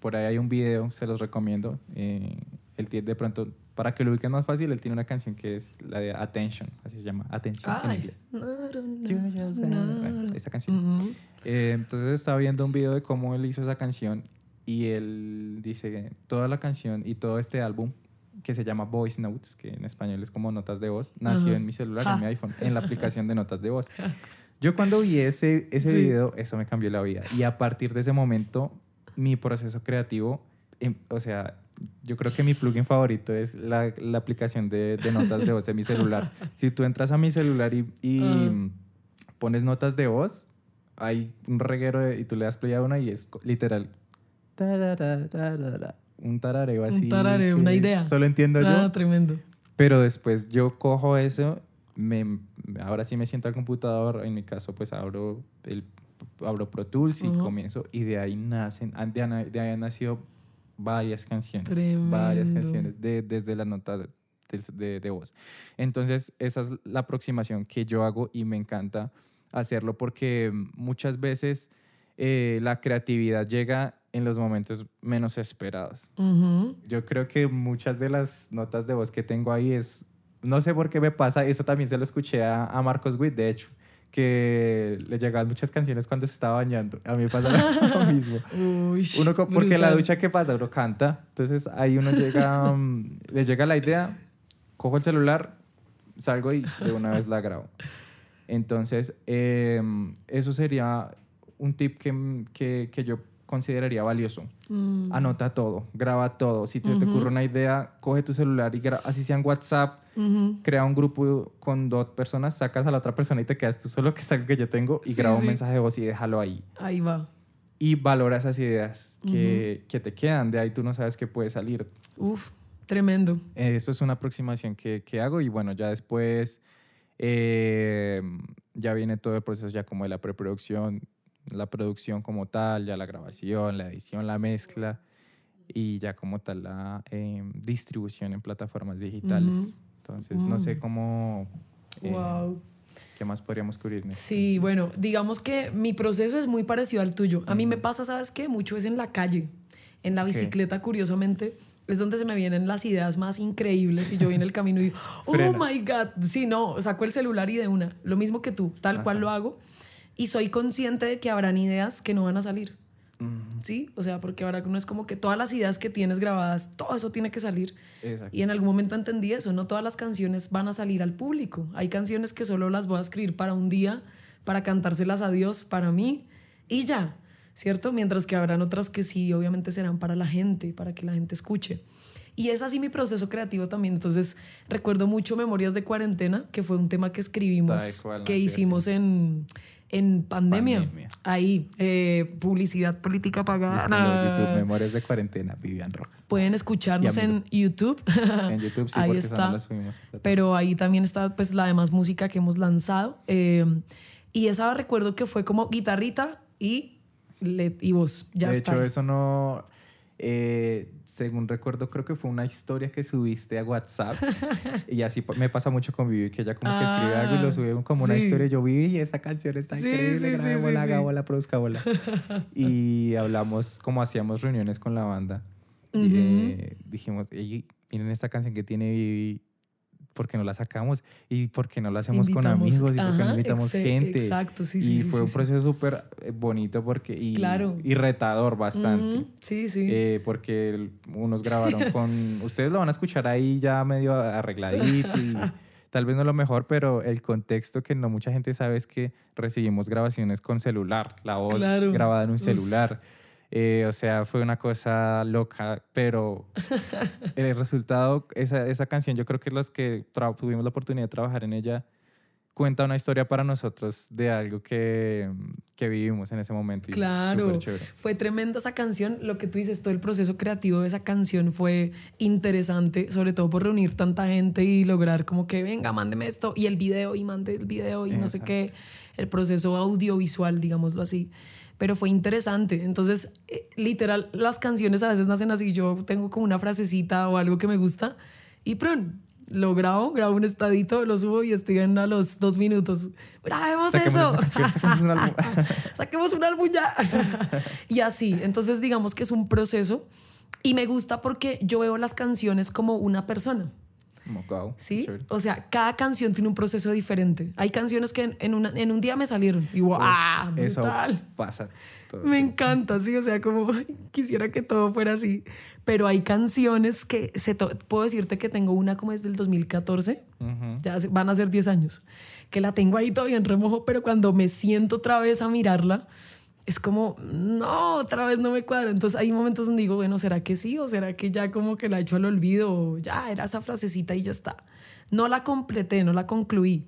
por ahí hay un video, se los recomiendo. Eh, él tiene de pronto, para que lo ubiquen más fácil, él tiene una canción que es la de Attention, así se llama, Atención en Ay. inglés. Naro, You just wanna- naro. bueno, esa canción. Eh, entonces estaba viendo un video de cómo él hizo esa canción y él dice toda la canción y todo este álbum que se llama Voice Notes, que en español es como notas de voz, nació Ajá. en mi celular, Ja. en mi iPhone, en la aplicación de notas de voz. Yo cuando vi ese, ese Sí. video, eso me cambió la vida. Y a partir de ese momento, mi proceso creativo, em, o sea, yo creo que mi plugin favorito es la, la aplicación de, de notas de voz de mi celular. Si tú entras a mi celular y, y Ah. pones notas de voz, hay un reguero de- y tú le das play a una y es literal. Un tarareo así. Un tarareo, una idea. Solo entiendo yo. Ah, tremendo. Pero después yo cojo eso, me, ahora sí me siento al computador, en mi caso pues abro, el, abro Pro Tools y Ujú. comienzo y de ahí nacen, de, ahí- de ahí han nacido varias canciones, Tremendo. varias canciones de, desde la nota de, de- de voz. Entonces esa es la aproximación que yo hago y me encanta hacerlo porque muchas veces eh, la creatividad llega en los momentos menos esperados. Ujú. Yo creo que muchas de las notas de voz que tengo ahí es, no sé por qué me pasa, eso también se lo escuché a, a Marcos Witt, de hecho, que le llegaban muchas canciones cuando se estaba bañando. A mí me pasa lo mismo. Uy, Uno, porque la ducha, ¿qué pasa? Uno canta, entonces ahí uno llega, mm, le llega la idea, cojo el celular, salgo y de una vez la grabo. Entonces, em, eso sería un tip que, que, que yo consideraría valioso. Mm. Anota todo, graba todo. Si te, te Ujú. ocurre una idea, coge tu celular y así sea en WhatsApp, Ujú. crea un grupo con dos personas, sacas a la otra persona y te quedas tú solo, que es algo que yo tengo, y Sí, graba sí. un mensaje de voz y déjalo ahí. Ahí va. Y valora esas ideas que, que te quedan, de ahí tú no sabes qué puede salir. Uf, tremendo. Eso es una aproximación que, que hago y bueno, ya después eh, ya viene todo el proceso ya como de la preproducción, la producción como tal, ya la grabación, la edición, la mezcla y ya como tal la eh, distribución en plataformas digitales. Entonces, no sé Mm. cómo... eh, wow. ¿Qué más podríamos cubrir? este Sí, bueno, digamos que mi proceso es muy parecido al tuyo. A mí me pasa, ¿sabes qué? Mucho es en la calle. En la bicicleta, curiosamente, es donde se me vienen las ideas más increíbles y yo voy en el camino y digo, oh Frena. my God. Sí, no, saco el celular y de una. Lo mismo que tú, tal cual lo hago. Y soy consciente de que habrán ideas que no van a salir. Mm, ¿Sí? O sea, porque ahora no es como que todas las ideas que tienes grabadas, todo eso tiene que salir. exacto. Y en algún momento entendí eso, no todas las canciones van a salir al público. Hay canciones que solo las voy a escribir para un día, para cantárselas a Dios, para mí, y ya, ¿cierto? Mientras que habrán otras que sí, obviamente serán para la gente, para que la gente escuche. Y es así mi proceso creativo también. Entonces, recuerdo mucho Memorias de Cuarentena, que fue un tema que escribimos, cual, que hicimos en, en pandemia. Pandemia. Ahí, eh, publicidad política pagada. YouTube, Memorias de Cuarentena, Vivian Rojas. Pueden escucharnos en. YouTube. En YouTube sí, Ahí porque está. no subimos. Pero ahí también está pues la demás música que hemos lanzado. Eh, y esa recuerdo que fue como guitarrita y, y voz. Ya de está. hecho, eso no. eh, según recuerdo, creo que fue una historia que subiste a WhatsApp. y así me pasa mucho con Vivi, que ella como que escribe algo y Ah, lo sube como una sí. historia. y Yo, Vivi, esa canción está Sí, increíble, sí, grabémosla, hagámosla, produzcámosla. y hablamos como hacíamos reuniones con la banda. Y, Ujú. eh, dijimos, "Ey, miren esta canción que tiene Vivi. ¿Por qué no la sacamos? ¿Y por qué no la hacemos con amigos? ¿Y por qué no invitamos gente? exacto, sí, sí, Y sí, fue sí, un proceso súper eh, bonito porque, y, Claro. y retador bastante. Sí, sí. Eh, porque unos grabaron con. ustedes lo van a escuchar ahí ya medio arregladito y tal vez no lo mejor, pero el contexto que no mucha gente sabe es que recibimos grabaciones con celular, la voz Claro. grabada en un celular. Eh, o sea, fue una cosa loca, pero el resultado, esa, esa canción, yo creo que los que tuvimos la oportunidad de trabajar en ella, cuenta una historia para nosotros de algo que, que vivimos en ese momento. Claro, fue tremenda esa canción. Lo que tú dices, todo el proceso creativo de esa canción fue interesante, sobre todo por reunir tanta gente y lograr como que venga, mándeme esto y el video y mande el video y no sé qué, el proceso audiovisual, digámoslo así. Pero fue interesante. Entonces, eh, literal, las canciones a veces nacen así. Yo tengo como una frasecita o algo que me gusta y ¡prun! lo grabo, grabo un estadito, lo subo y estoy en a los dos minutos. ¡Grabemos Saquemos eso! esa saquemos un álbum. saquemos un álbum ya. y así, entonces digamos que es un proceso y me gusta porque yo veo las canciones como una persona. Wow, ¿Sí? chévere. O sea, cada canción tiene un proceso diferente. Hay canciones que en, en una- en un día me salieron y wow, ¡ah! Eso Brutal. pasa. todo Me el encanta, sí, o sea, como quisiera que todo fuera así. Pero hay canciones que se to- puedo decirte que tengo una como desde el 2014, tiempo. Ujú. ya van a ser 10 años, que la tengo ahí todavía en remojo, pero cuando me siento otra vez a mirarla, es como, no, otra vez no me cuadra. Entonces hay momentos donde digo, bueno, ¿será que sí? ¿O será que ya como que la he hecho al olvido? O ya era esa frasecita y ya está. No la completé, no la concluí.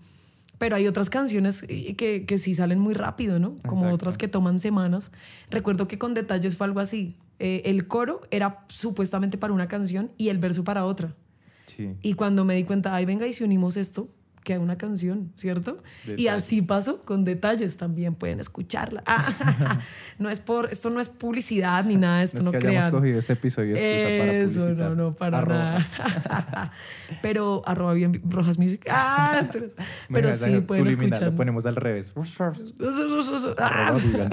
Pero hay otras canciones eh, que, que sí salen muy rápido, ¿no? Como Exacto. otras que toman semanas. Recuerdo que con detalles fue algo así. Eh, el coro era supuestamente para una canción y el verso para otra. Sí. Y cuando me di cuenta, ay, venga, y si unimos esto, queda una canción, ¿cierto? Y Detalles. así pasó con detalles, también pueden escucharla. Ah, no es por, esto no es publicidad ni nada esto, No no, es que hayamos crean. cogido este episodio para Eso, publicitar. no, no, para Arroba. nada. pero arroba bien Rojas Music. Ah, pero, sí, pueden escuchar. Lo ponemos al revés. Arroba.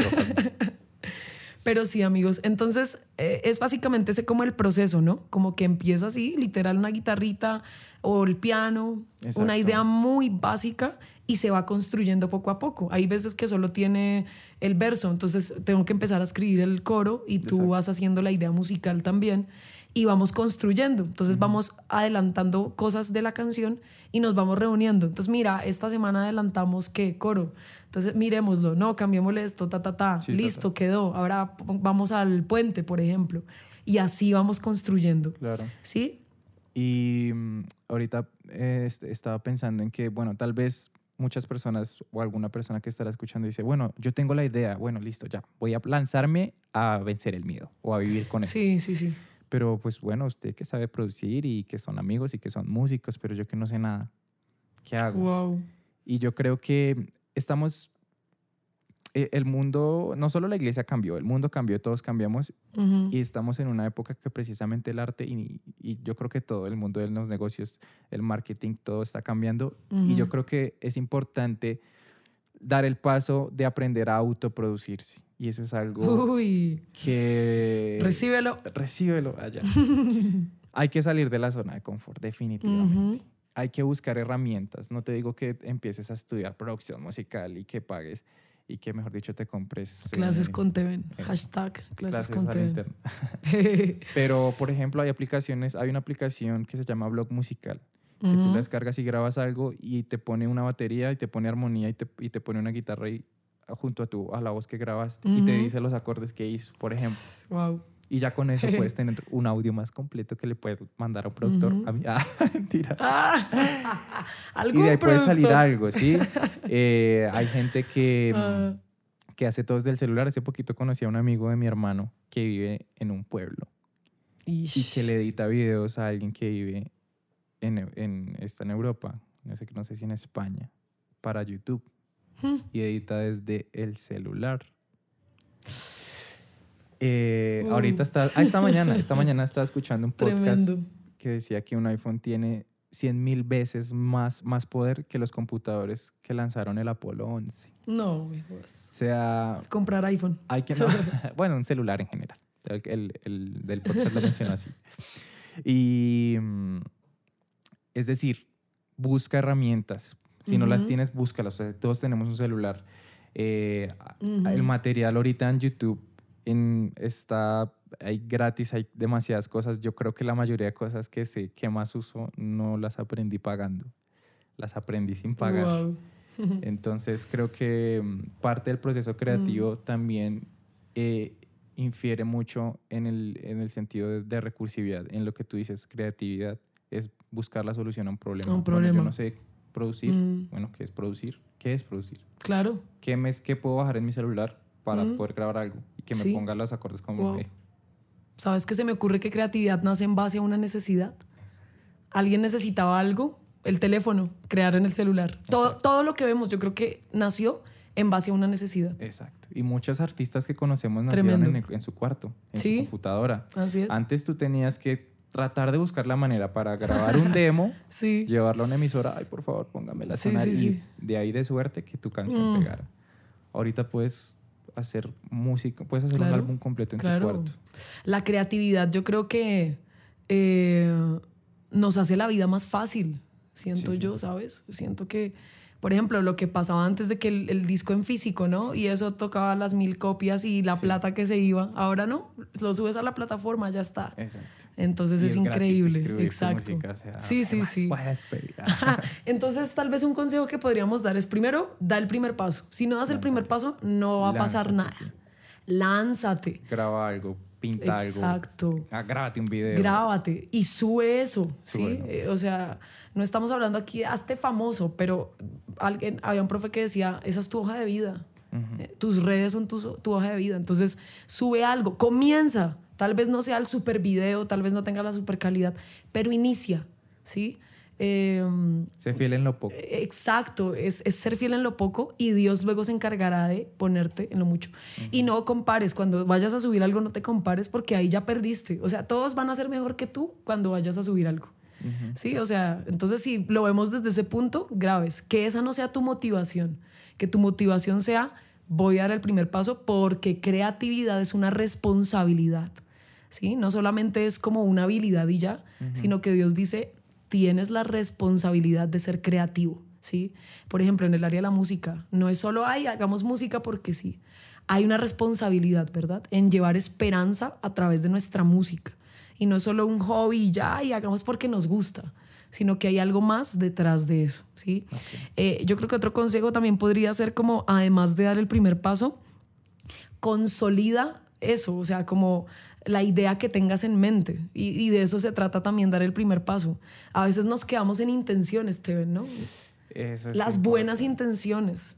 Pero sí, amigos. Entonces, eh, es básicamente ese como el proceso, ¿no? Como que empieza así, literal, una guitarrita o el piano, Exacto. una idea muy básica y se va construyendo poco a poco. Hay veces que solo tiene el verso, entonces tengo que empezar a escribir el coro y tú Exacto. vas haciendo la idea musical también y vamos construyendo. Entonces vamos adelantando cosas de la canción y nos vamos reuniendo. Entonces, mira, esta semana adelantamos qué coro. Entonces, miremoslo, no, cambiémosle esto, ta, ta, ta. Sí, ta, Listo, quedó. Ahora vamos al puente, por ejemplo. Y así vamos construyendo. Claro. ¿Sí? Y mm, ahorita eh, est- estaba pensando en que, bueno, tal vez muchas personas o alguna persona que estará escuchando dice, bueno, yo tengo la idea, bueno, listo, ya, voy a lanzarme a vencer el miedo o a vivir con él. Sí, sí, sí. Pero pues bueno, usted que sabe producir y que son amigos y que son músicos, pero yo que no sé nada, ¿qué hago? Wow. Y yo creo que estamos, eh, el mundo, no solo la iglesia cambió, el mundo cambió, todos cambiamos Ujú. y estamos en una época que precisamente el arte y, y yo creo que todo el mundo de los negocios, el marketing, todo está cambiando. Y yo creo que es importante dar el paso de aprender a autoproducirse. Y eso es algo Uy. que... Recíbelo. Recíbelo allá. Hay que salir de la zona de confort, definitivamente. Hay que buscar herramientas. No te digo que empieces a estudiar producción musical y que pagues y que, mejor dicho, te compres... Clases eh, con Teven. eh, Hashtag clases, clases con Teven. Pero, por ejemplo, hay aplicaciones, hay una aplicación que se llama Blog Musical, que tú Ujú. la descargas y grabas algo y te pone una batería y te pone armonía y te, y te pone una guitarra y, junto a, tu, a la voz que grabaste y te dice los acordes que hizo, por ejemplo. Wow. Y ya con eso puedes tener un audio más completo que le puedes mandar a un productor. Ujú. A mí, ah. Ah, Y algún de ahí puede salir algo, ¿sí? Eh, hay gente que, Ah, que hace todo desde el celular. Hace poquito conocí a un amigo de mi hermano que vive en un pueblo y ish. que le edita videos a alguien que vive en, en, está en Europa, no sé, no sé si en España, para YouTube. Hmm. Y edita desde el celular. Eh, Uh. Ahorita está, ah, esta mañana, esta mañana estaba escuchando un podcast Tremendo. que decía que un iPhone tiene 100 mil veces más, más poder que los computadores que lanzaron el Apolo 11. No, jodas. O sea, Comprar iPhone. hay que no, bueno, un celular en general. El, el- el del podcast lo menciona así. Y mm, es decir, busca herramientas. Si no las tienes, búscalas. O sea, todos tenemos un celular. Eh, El material ahorita en YouTube en, está hay gratis, hay demasiadas cosas. Yo creo que la mayoría de cosas que sé que más uso no las aprendí pagando. Las aprendí sin pagar. Entonces creo que mm, parte del proceso creativo también eh, infiere mucho en el, en el sentido de, recursividad, en lo que tú dices, creatividad es buscar la solución a un problema. Un problema. yo no sé producir, mm. bueno, ¿qué es producir? ¿Qué es producir? Claro. ¿Qué, me, qué puedo bajar en mi celular para mm. poder grabar algo y que me ponga los acordes como me ¿Sabes qué se me ocurre que creatividad nace en base a una necesidad? Alguien necesitaba algo, el teléfono, crear en el celular. Todo, todo lo que vemos yo creo que nació en base a una necesidad. Exacto. Y muchos artistas que conocemos nacieron en, su cuarto, en su computadora. Así es. Antes tú tenías que tratar de buscar la manera para grabar un demo, sí. llevarlo a una emisora, ay, por favor, póngame la sí, y de ahí de suerte que tu canción mm. pegara. Ahorita puedes hacer música, puedes hacer un álbum completo en tu cuarto. La creatividad yo creo que eh, nos hace la vida más fácil, siento yo, ¿sabes? Siento que por ejemplo, lo que pasaba antes de que el, disco en físico, ¿no? Y eso tocaba las mil copias y la plata que se iba. Ahora no, lo subes a la plataforma, ya está. Exacto. Entonces es, increíble. Exacto. sí, sí, sí. Entonces, tal vez un consejo que podríamos dar es primero, da el primer paso. Si no das el primer paso, no va a pasar nada. Lánzate. Graba algo, pinta Exacto. algo. Ah, grábate un video. Grábate y sube eso, ¿sí? Eh, o sea, no estamos hablando aquí de hazte famoso, pero alguien, había un profe que decía, esa es tu hoja de vida. Eh, tus redes son tu, tu, hoja de vida. Entonces, sube algo, comienza. Tal vez no sea el super video, tal vez no tenga la super calidad, pero inicia, ¿sí? Eh, ser fiel en lo poco. Exacto, es, es, ser fiel en lo poco y Dios luego se encargará de ponerte en lo mucho. Y no compares, cuando vayas a subir algo no te compares porque ahí ya perdiste. O sea, todos van a ser mejor que tú cuando vayas a subir algo. Sí, o sea, entonces si lo vemos desde ese punto, graves, que esa no sea tu motivación, que tu motivación sea voy a dar el primer paso porque creatividad es una responsabilidad. ¿Sí? No solamente es como una habilidad y ya, sino que Dios dice, tienes la responsabilidad de ser creativo, ¿sí? Por ejemplo, en el área de la música, no es solo, ay, hagamos música porque sí. Hay una responsabilidad, ¿verdad? En llevar esperanza a través de nuestra música. Y no es solo un hobby ya, y hagamos porque nos gusta, sino que hay algo más detrás de eso, ¿sí? Eh, yo creo que otro consejo también podría ser como, además de dar el primer paso, consolida eso, o sea, como la idea que tengas en mente. Y, de eso se trata también dar el primer paso. A veces nos quedamos en intenciones, te ven, ¿no? Las buenas intenciones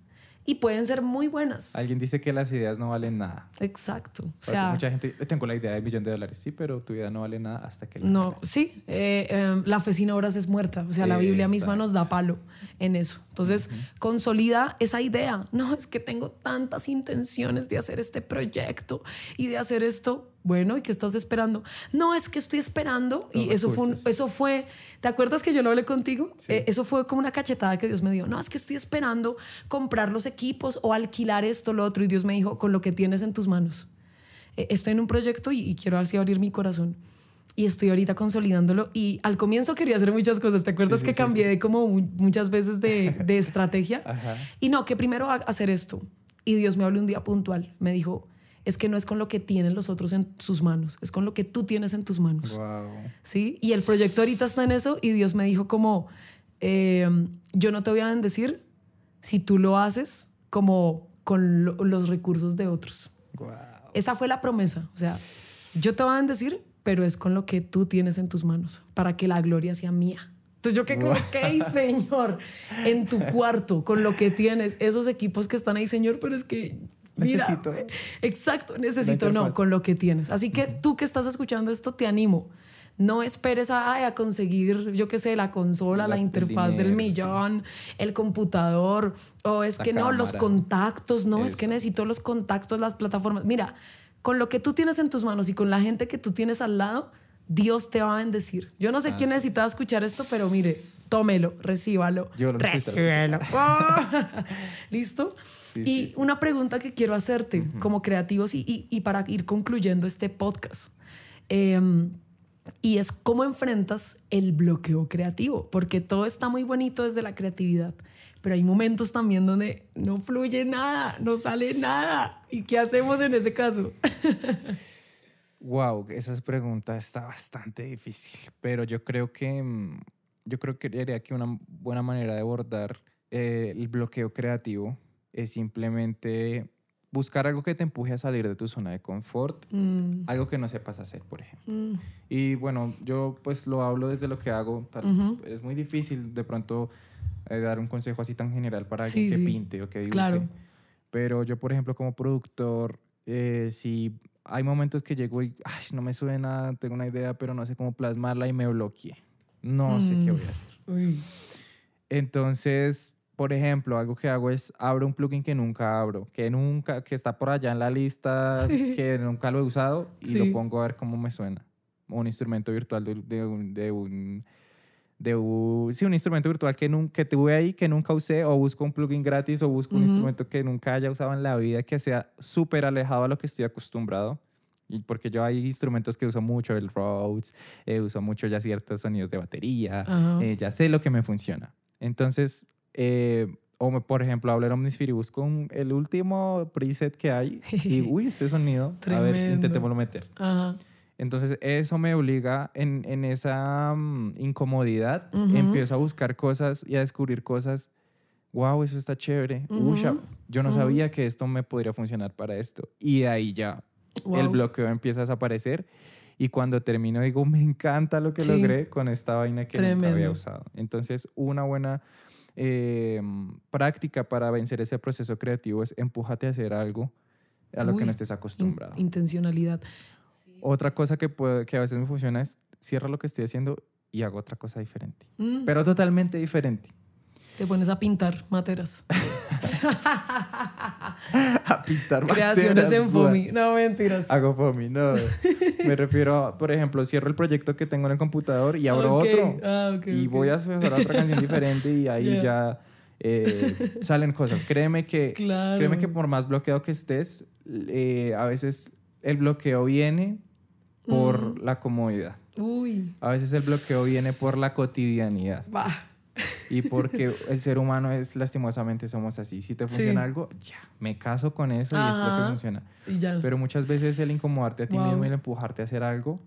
y pueden ser muy buenas. Alguien dice que las ideas no valen nada. Exacto. O sea, mucha gente, tengo la idea del millón de dólares, sí, pero tu idea no vale nada hasta que la No, sí, eh, em, la fe sin obras es muerta. O sea, la Biblia misma nos da palo en eso. Entonces, consolida esa idea. No, es que tengo tantas intenciones de hacer este proyecto y de hacer esto. Bueno, ¿y qué estás esperando? No, es que estoy esperando. y eso fue, eso fue, ¿te acuerdas que yo lo hablé contigo? Eh, eso fue como una cachetada que Dios me dio. No, es que estoy esperando comprar los equipos o alquilar esto, lo otro. Y Dios me dijo, con lo que tienes en tus manos. Eh, estoy en un proyecto y, quiero así abrir mi corazón y estoy ahorita consolidándolo. Y al comienzo quería hacer muchas cosas. ¿Te acuerdas que cambié de como muchas veces de, de estrategia? Y no, que primero hacer esto. Y Dios me habló un día puntual. Me dijo, es que no es con lo que tienen los otros en sus manos, es con lo que tú tienes en tus manos. ¿Sí? Y el proyecto ahorita está en eso y Dios me dijo como, em, yo no te voy a bendecir si tú lo haces como con los recursos de otros. Esa fue la promesa. O sea, yo te voy a bendecir, pero es con lo que tú tienes en tus manos, para que la gloria sea mía. Entonces yo que como, ok, Señor, en tu cuarto, con lo que tienes, esos equipos que están ahí, Señor, pero es que necesito. exacto, necesito, no, con lo que tienes. Así que tú que estás escuchando esto, te animo. No esperes a, a conseguir, yo qué sé, la consola, la, interfaz del millón, el computador, o es que no, los contactos, no, es que necesito los contactos, las plataformas. Mira, con lo que tú tienes en tus manos y con la gente que tú tienes al lado, Dios te va a bendecir. Yo no sé quién necesitaba escuchar esto, pero mire, tómelo, recíbalo. Yo lo recíbalo. ¿Listo? y una pregunta que quiero hacerte como creativos y, y, para ir concluyendo este podcast. Em, Y es cómo enfrentas el bloqueo creativo, porque todo está muy bonito desde la creatividad, pero hay momentos también donde no fluye nada, no sale nada. ¿Y qué hacemos en ese caso? Wow, esa pregunta está bastante difícil, pero yo creo que mm, yo creo que diría que una buena manera de abordar eh, el bloqueo creativo es simplemente buscar algo que te empuje a salir de tu zona de confort, Mm, algo que no sepas hacer, por ejemplo. mm, Y bueno, yo pues lo hablo desde lo que hago. tal- Ujú. Es muy difícil de pronto eh, dar un consejo así tan general para alguien Sí, que sí. pinte o que dibuje. Claro. Pero yo, por ejemplo, como productor, eh, si hay momentos que llego y "Ay, no me suena, tengo una idea, pero no sé cómo plasmarla y me bloqueé. No sé qué Mm. voy a hacer. uy, Entonces, por ejemplo, algo que hago es abro un plugin que nunca abro, que nunca, que está por allá en la lista, que nunca lo he usado y Sí. lo pongo a ver cómo me suena. Un instrumento virtual de, de un, de un, de un- sí, un instrumento virtual que, nun- que tuve ahí, que nunca usé, o busco un plugin gratis, o busco un instrumento que nunca haya usado en la vida, que sea súper alejado a lo que estoy acostumbrado. Porque yo hay instrumentos que uso mucho, el Rhodes, eh, uso mucho ya ciertos sonidos de batería, eh, ya sé lo que me funciona. Entonces, eh, o me- por ejemplo, hablo en Omnisphere y busco un- el último preset que hay y, uy, este sonido, a ver, intentémoslo meter. Ajá. Entonces, eso me obliga en, en esa mm, incomodidad, Ujú. empiezo a buscar cosas y a descubrir cosas. Wow, eso está chévere. Uy, ya- Ujú. yo no Ujú. sabía que esto me podría funcionar para esto. Y de ahí ya el bloqueo empieza a desaparecer. Y cuando termino digo, me encanta lo que Sí. logré con esta vaina que nunca había usado. Entonces, una buena eh, práctica para vencer ese proceso creativo es empújate a hacer algo a lo que no estés In- acostumbrado. intencionalidad. Otra cosa que, puede- que a veces me funciona es cierra lo que estoy haciendo y hago otra cosa diferente. Mm, Pero totalmente diferente. Te pones a pintar materas. a pintar Creaciones en. FOMI. No, mentiras. Hago FOMI, no. Me refiero, a, por ejemplo, cierro el proyecto que tengo en el computador y abro Ok, otro. ah, ok, y voy a hacer otra canción diferente y ahí Ya. ya eh, salen cosas. Créeme que, Claro. créeme que por más bloqueado que estés, eh, a veces el bloqueo viene por Mm. la comodidad. Uy, A veces el bloqueo viene por la cotidianidad va. Y porque el ser humano es lastimosamente somos así. Si te funciona Sí. algo, ya, me caso con eso y es lo que funciona. Y ya. Pero muchas veces el incomodarte a ti Wow. mismo y el empujarte a hacer algo,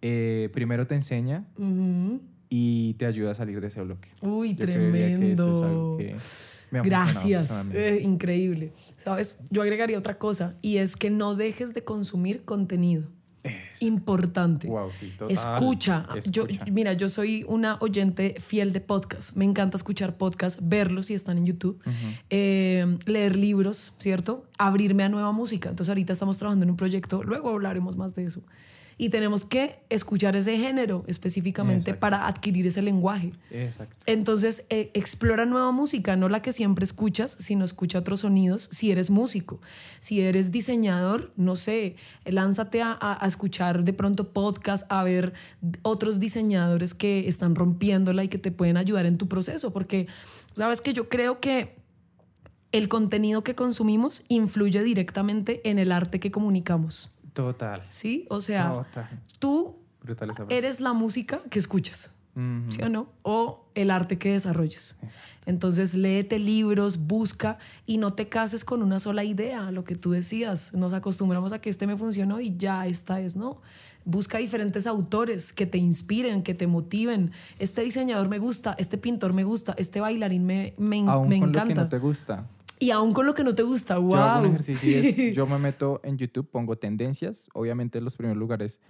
eh, primero te enseña Ujú. y te ayuda a salir de ese bloqueo. Uy, Yo que es tremendo. que Gracias, eh, increíble. Sabes, yo agregaría otra cosa y es que no dejes de consumir contenido. Importante. Wow, sí. Escucha. Yo, Escucha. mira, yo soy una oyente fiel de podcast. Me encanta escuchar podcast, verlos si están en YouTube, eh, leer libros, ¿cierto? Abrirme a nueva música. Entonces ahorita estamos trabajando en un proyecto, luego hablaremos más de eso. Y tenemos que escuchar ese género específicamente Exacto. para adquirir ese lenguaje. Exacto. Entonces, eh, explora nueva música, no la que siempre escuchas, sino escucha otros sonidos si eres músico. Si eres diseñador, no sé, lánzate a, a- a escuchar de pronto podcast, a ver otros diseñadores que están rompiéndola y que te pueden ayudar en tu proceso, porque sabes que yo creo que el contenido que consumimos influye directamente en el arte que comunicamos. Total. ¿Sí? O sea, Total. tú eres la música que escuchas. ¿sí o no? O el arte que desarrolles. Exacto. Entonces, léete libros, busca y no te cases con una sola idea, lo que tú decías. Nos acostumbramos a que este me funcionó y ya esta es, ¿no? Busca diferentes autores que te inspiren, que te motiven. Este diseñador me gusta, este pintor me gusta, este bailarín me, me, Aún me con lo que encanta. no te gusta. Y aún con lo que no te gusta, wow. Yo hago un ejercicio y es, yo me meto en YouTube, pongo tendencias, obviamente en los primeros lugares,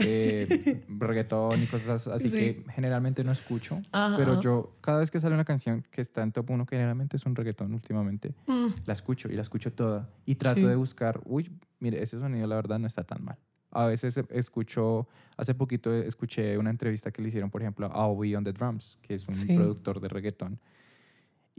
eh, reggaetón y cosas así Sí. que generalmente no escucho, Ajá, pero yo cada vez que sale una canción que está en top 1, que generalmente es un reggaetón últimamente, Mm, la escucho y la escucho toda y trato Sí. de buscar, uy, mire, ese sonido la verdad no está tan mal. A veces escucho, hace poquito escuché una entrevista que le hicieron, por ejemplo, a Obi on the Drums, que es un Sí. productor de reggaetón.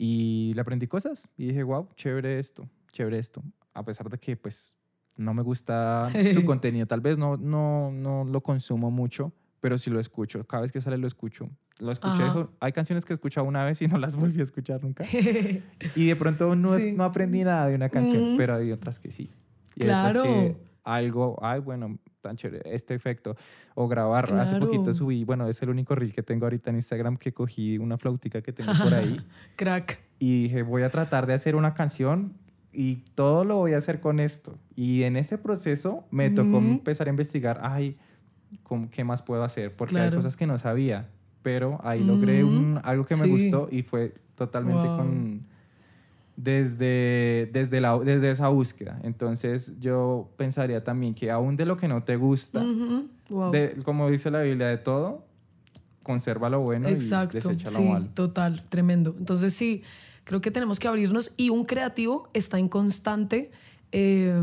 Y le aprendí cosas y dije, wow, chévere esto, chévere esto. A pesar de que pues no me gusta su contenido, tal vez no, no, no lo consumo mucho, pero sí lo escucho. Cada vez que sale lo escucho. Lo escuché, Ajá. hay canciones que he escuchado una vez y no las volví a escuchar nunca. Y de pronto no, es- Sí. no aprendí nada de una canción, Ujú. pero hay otras que sí. Y hay otras Claro. que algo, ay, bueno, tan chévere, este efecto, o grabar. Hace poquito Claro. subí, bueno, es el único reel que tengo ahorita en Instagram que cogí una flautica que tengo por ahí Crack. y dije, voy a tratar de hacer una canción y todo lo voy a hacer con esto. Y en ese proceso me tocó Ujú. empezar a investigar, ay, ¿cómo- ¿qué más puedo hacer? Porque hay Claro. cosas que no sabía, pero ahí logré Ujú. un, algo que me Sí. gustó y fue totalmente Wow. con... Desde, desde, la, desde esa búsqueda. Entonces yo pensaría también que aún de lo que no te gusta, Ujú. Wow. de, como dice la Biblia, de todo, conserva lo bueno Exacto. y desecha lo Sí, malo. total, tremendo. Entonces sí, creo que tenemos que abrirnos y un creativo está en constante eh,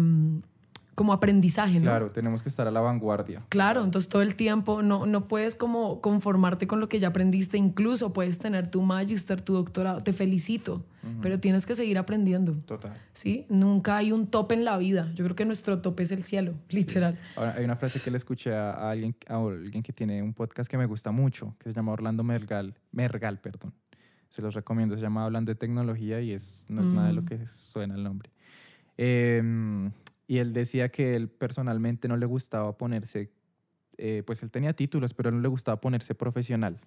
como aprendizaje, ¿no? Claro, tenemos que estar a la vanguardia. Claro, entonces todo el tiempo no, no puedes como conformarte con lo que ya aprendiste, incluso puedes tener tu magister, tu doctorado, te felicito, pero tienes que seguir aprendiendo, Total. ¿sí? Nunca hay un tope en la vida, yo creo que nuestro tope es el cielo, literal. Ahora, hay una frase que le escuché a, alguien, a alguien que tiene un podcast que me gusta mucho, que se llama Orlando Mergal, Mergal, perdón. Se los recomiendo, se llama Hablando de Tecnología y es, no es nada de lo Mm. que suena el nombre. Em, y él decía que él personalmente no le gustaba ponerse, eh, pues él tenía títulos, pero no le gustaba ponerse profesional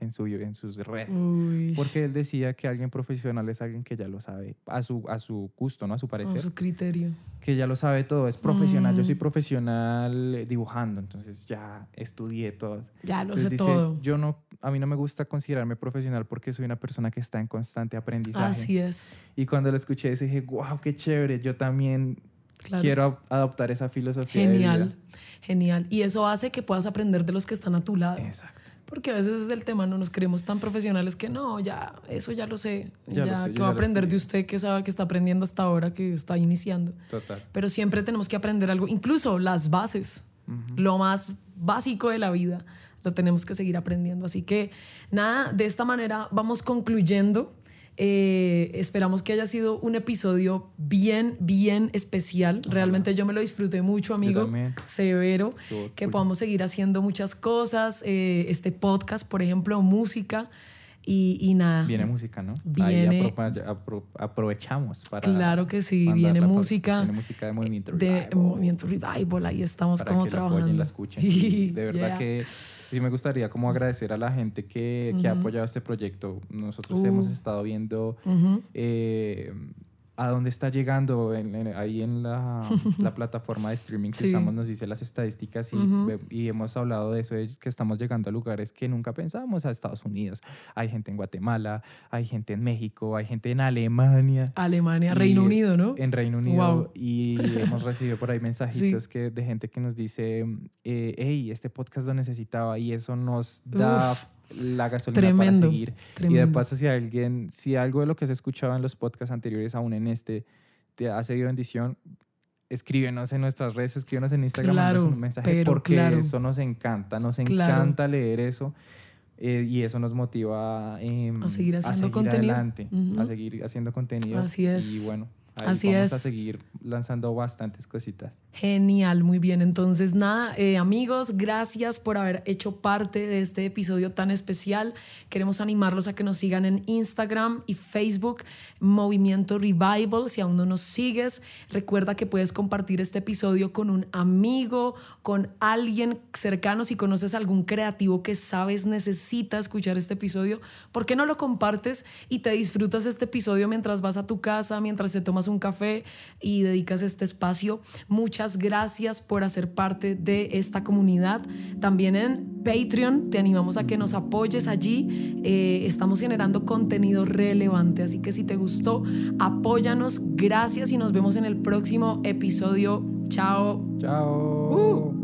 en, su, en sus redes. Uy, Porque él decía que alguien profesional es alguien que ya lo sabe, a su, a su gusto, ¿no? A su a parecer su criterio. que ya lo sabe todo, es profesional. Yo soy Mm. profesional eh, dibujando, entonces ya estudié todo. Ya lo Entonces sé dice, todo. Yo no, a mí no me gusta considerarme profesional porque soy una persona que está en constante aprendizaje. Así es. Y cuando lo escuché dije, wow, qué chévere, yo también Claro. quiero adoptar esa filosofía. de Genial, genial. Y eso hace que puedas aprender de los que están a tu lado. vida. Exacto. Porque a veces es el tema, no nos creemos tan profesionales que no, ya, eso ya lo sé. Ya Ya, que va a aprender de usted que sabe que está aprendiendo hasta ahora, que está iniciando. Total. Pero siempre tenemos que aprender algo, incluso las bases, lo más básico de la vida, lo tenemos que seguir aprendiendo. Así que nada, de esta manera vamos concluyendo. Eh, esperamos que haya sido un episodio bien, bien especial. Realmente yo me lo disfruté mucho, amigo. Severo. Estuvo Que cool. podamos seguir haciendo muchas cosas. eh, este podcast, por ejemplo, música. Y, y nada. Viene música, ¿no? Viene- Ahí apro- apro- aprovechamos para. Claro que sí, viene la música Viene música de movimiento. de Revival. Movimiento Revival. Ahí estamos para como que la trabajando. apoyen, la escuchen. Y de verdad Yeah. que sí me gustaría como agradecer a la gente que, que ha apoyado este proyecto. Nosotros Uh. hemos estado viendo eh, a dónde está llegando en- en- ahí en la, la plataforma de streaming que Sí. usamos, nos dice las estadísticas y, Ujú. ve- y hemos hablado de eso, de que estamos llegando a lugares que nunca pensábamos, a Estados Unidos. Hay gente en Guatemala, hay gente en México, hay gente en Alemania. Alemania, Reino Unido, ¿no? En Reino Unido. Wow. Y hemos recibido por ahí mensajitos que, de gente que nos dice, eh, hey, este podcast lo necesitaba y eso nos da Uf. La gasolina Tremendo, para seguir. Y de tremendo. paso, si alguien, si algo de lo que se escuchaba en los podcasts anteriores, aún en este, te ha seguido bendición, escríbenos en nuestras redes, escríbenos en Instagram, Claro, un mensaje pero porque claro. eso nos encanta, nos Claro. encanta leer eso. eh, y eso nos motiva em, A seguir haciendo seguir contenido. adelante, Ujú. a seguir haciendo contenido. Así es. Y bueno, ahí Así vamos a es. seguir lanzando bastantes cositas. Genial, muy bien. Entonces, nada, eh, amigos, gracias por haber hecho parte de este episodio tan especial. Queremos animarlos a que nos sigan en Instagram y Facebook, Movimiento Revival. Si aún no nos sigues, recuerda que puedes compartir este episodio con un amigo, con alguien cercano. Si conoces algún creativo que sabes necesita escuchar este episodio, ¿por qué no lo compartes y te disfrutas este episodio mientras vas a tu casa, mientras te tomas un café y dedicas este espacio? Muchas gracias por hacer parte de esta comunidad. También en Patreon te animamos a que nos apoyes allí. Eh, estamos generando contenido relevante, así que si te gustó, apóyanos. Gracias y nos vemos en el próximo episodio. Chao. Chao. Uh.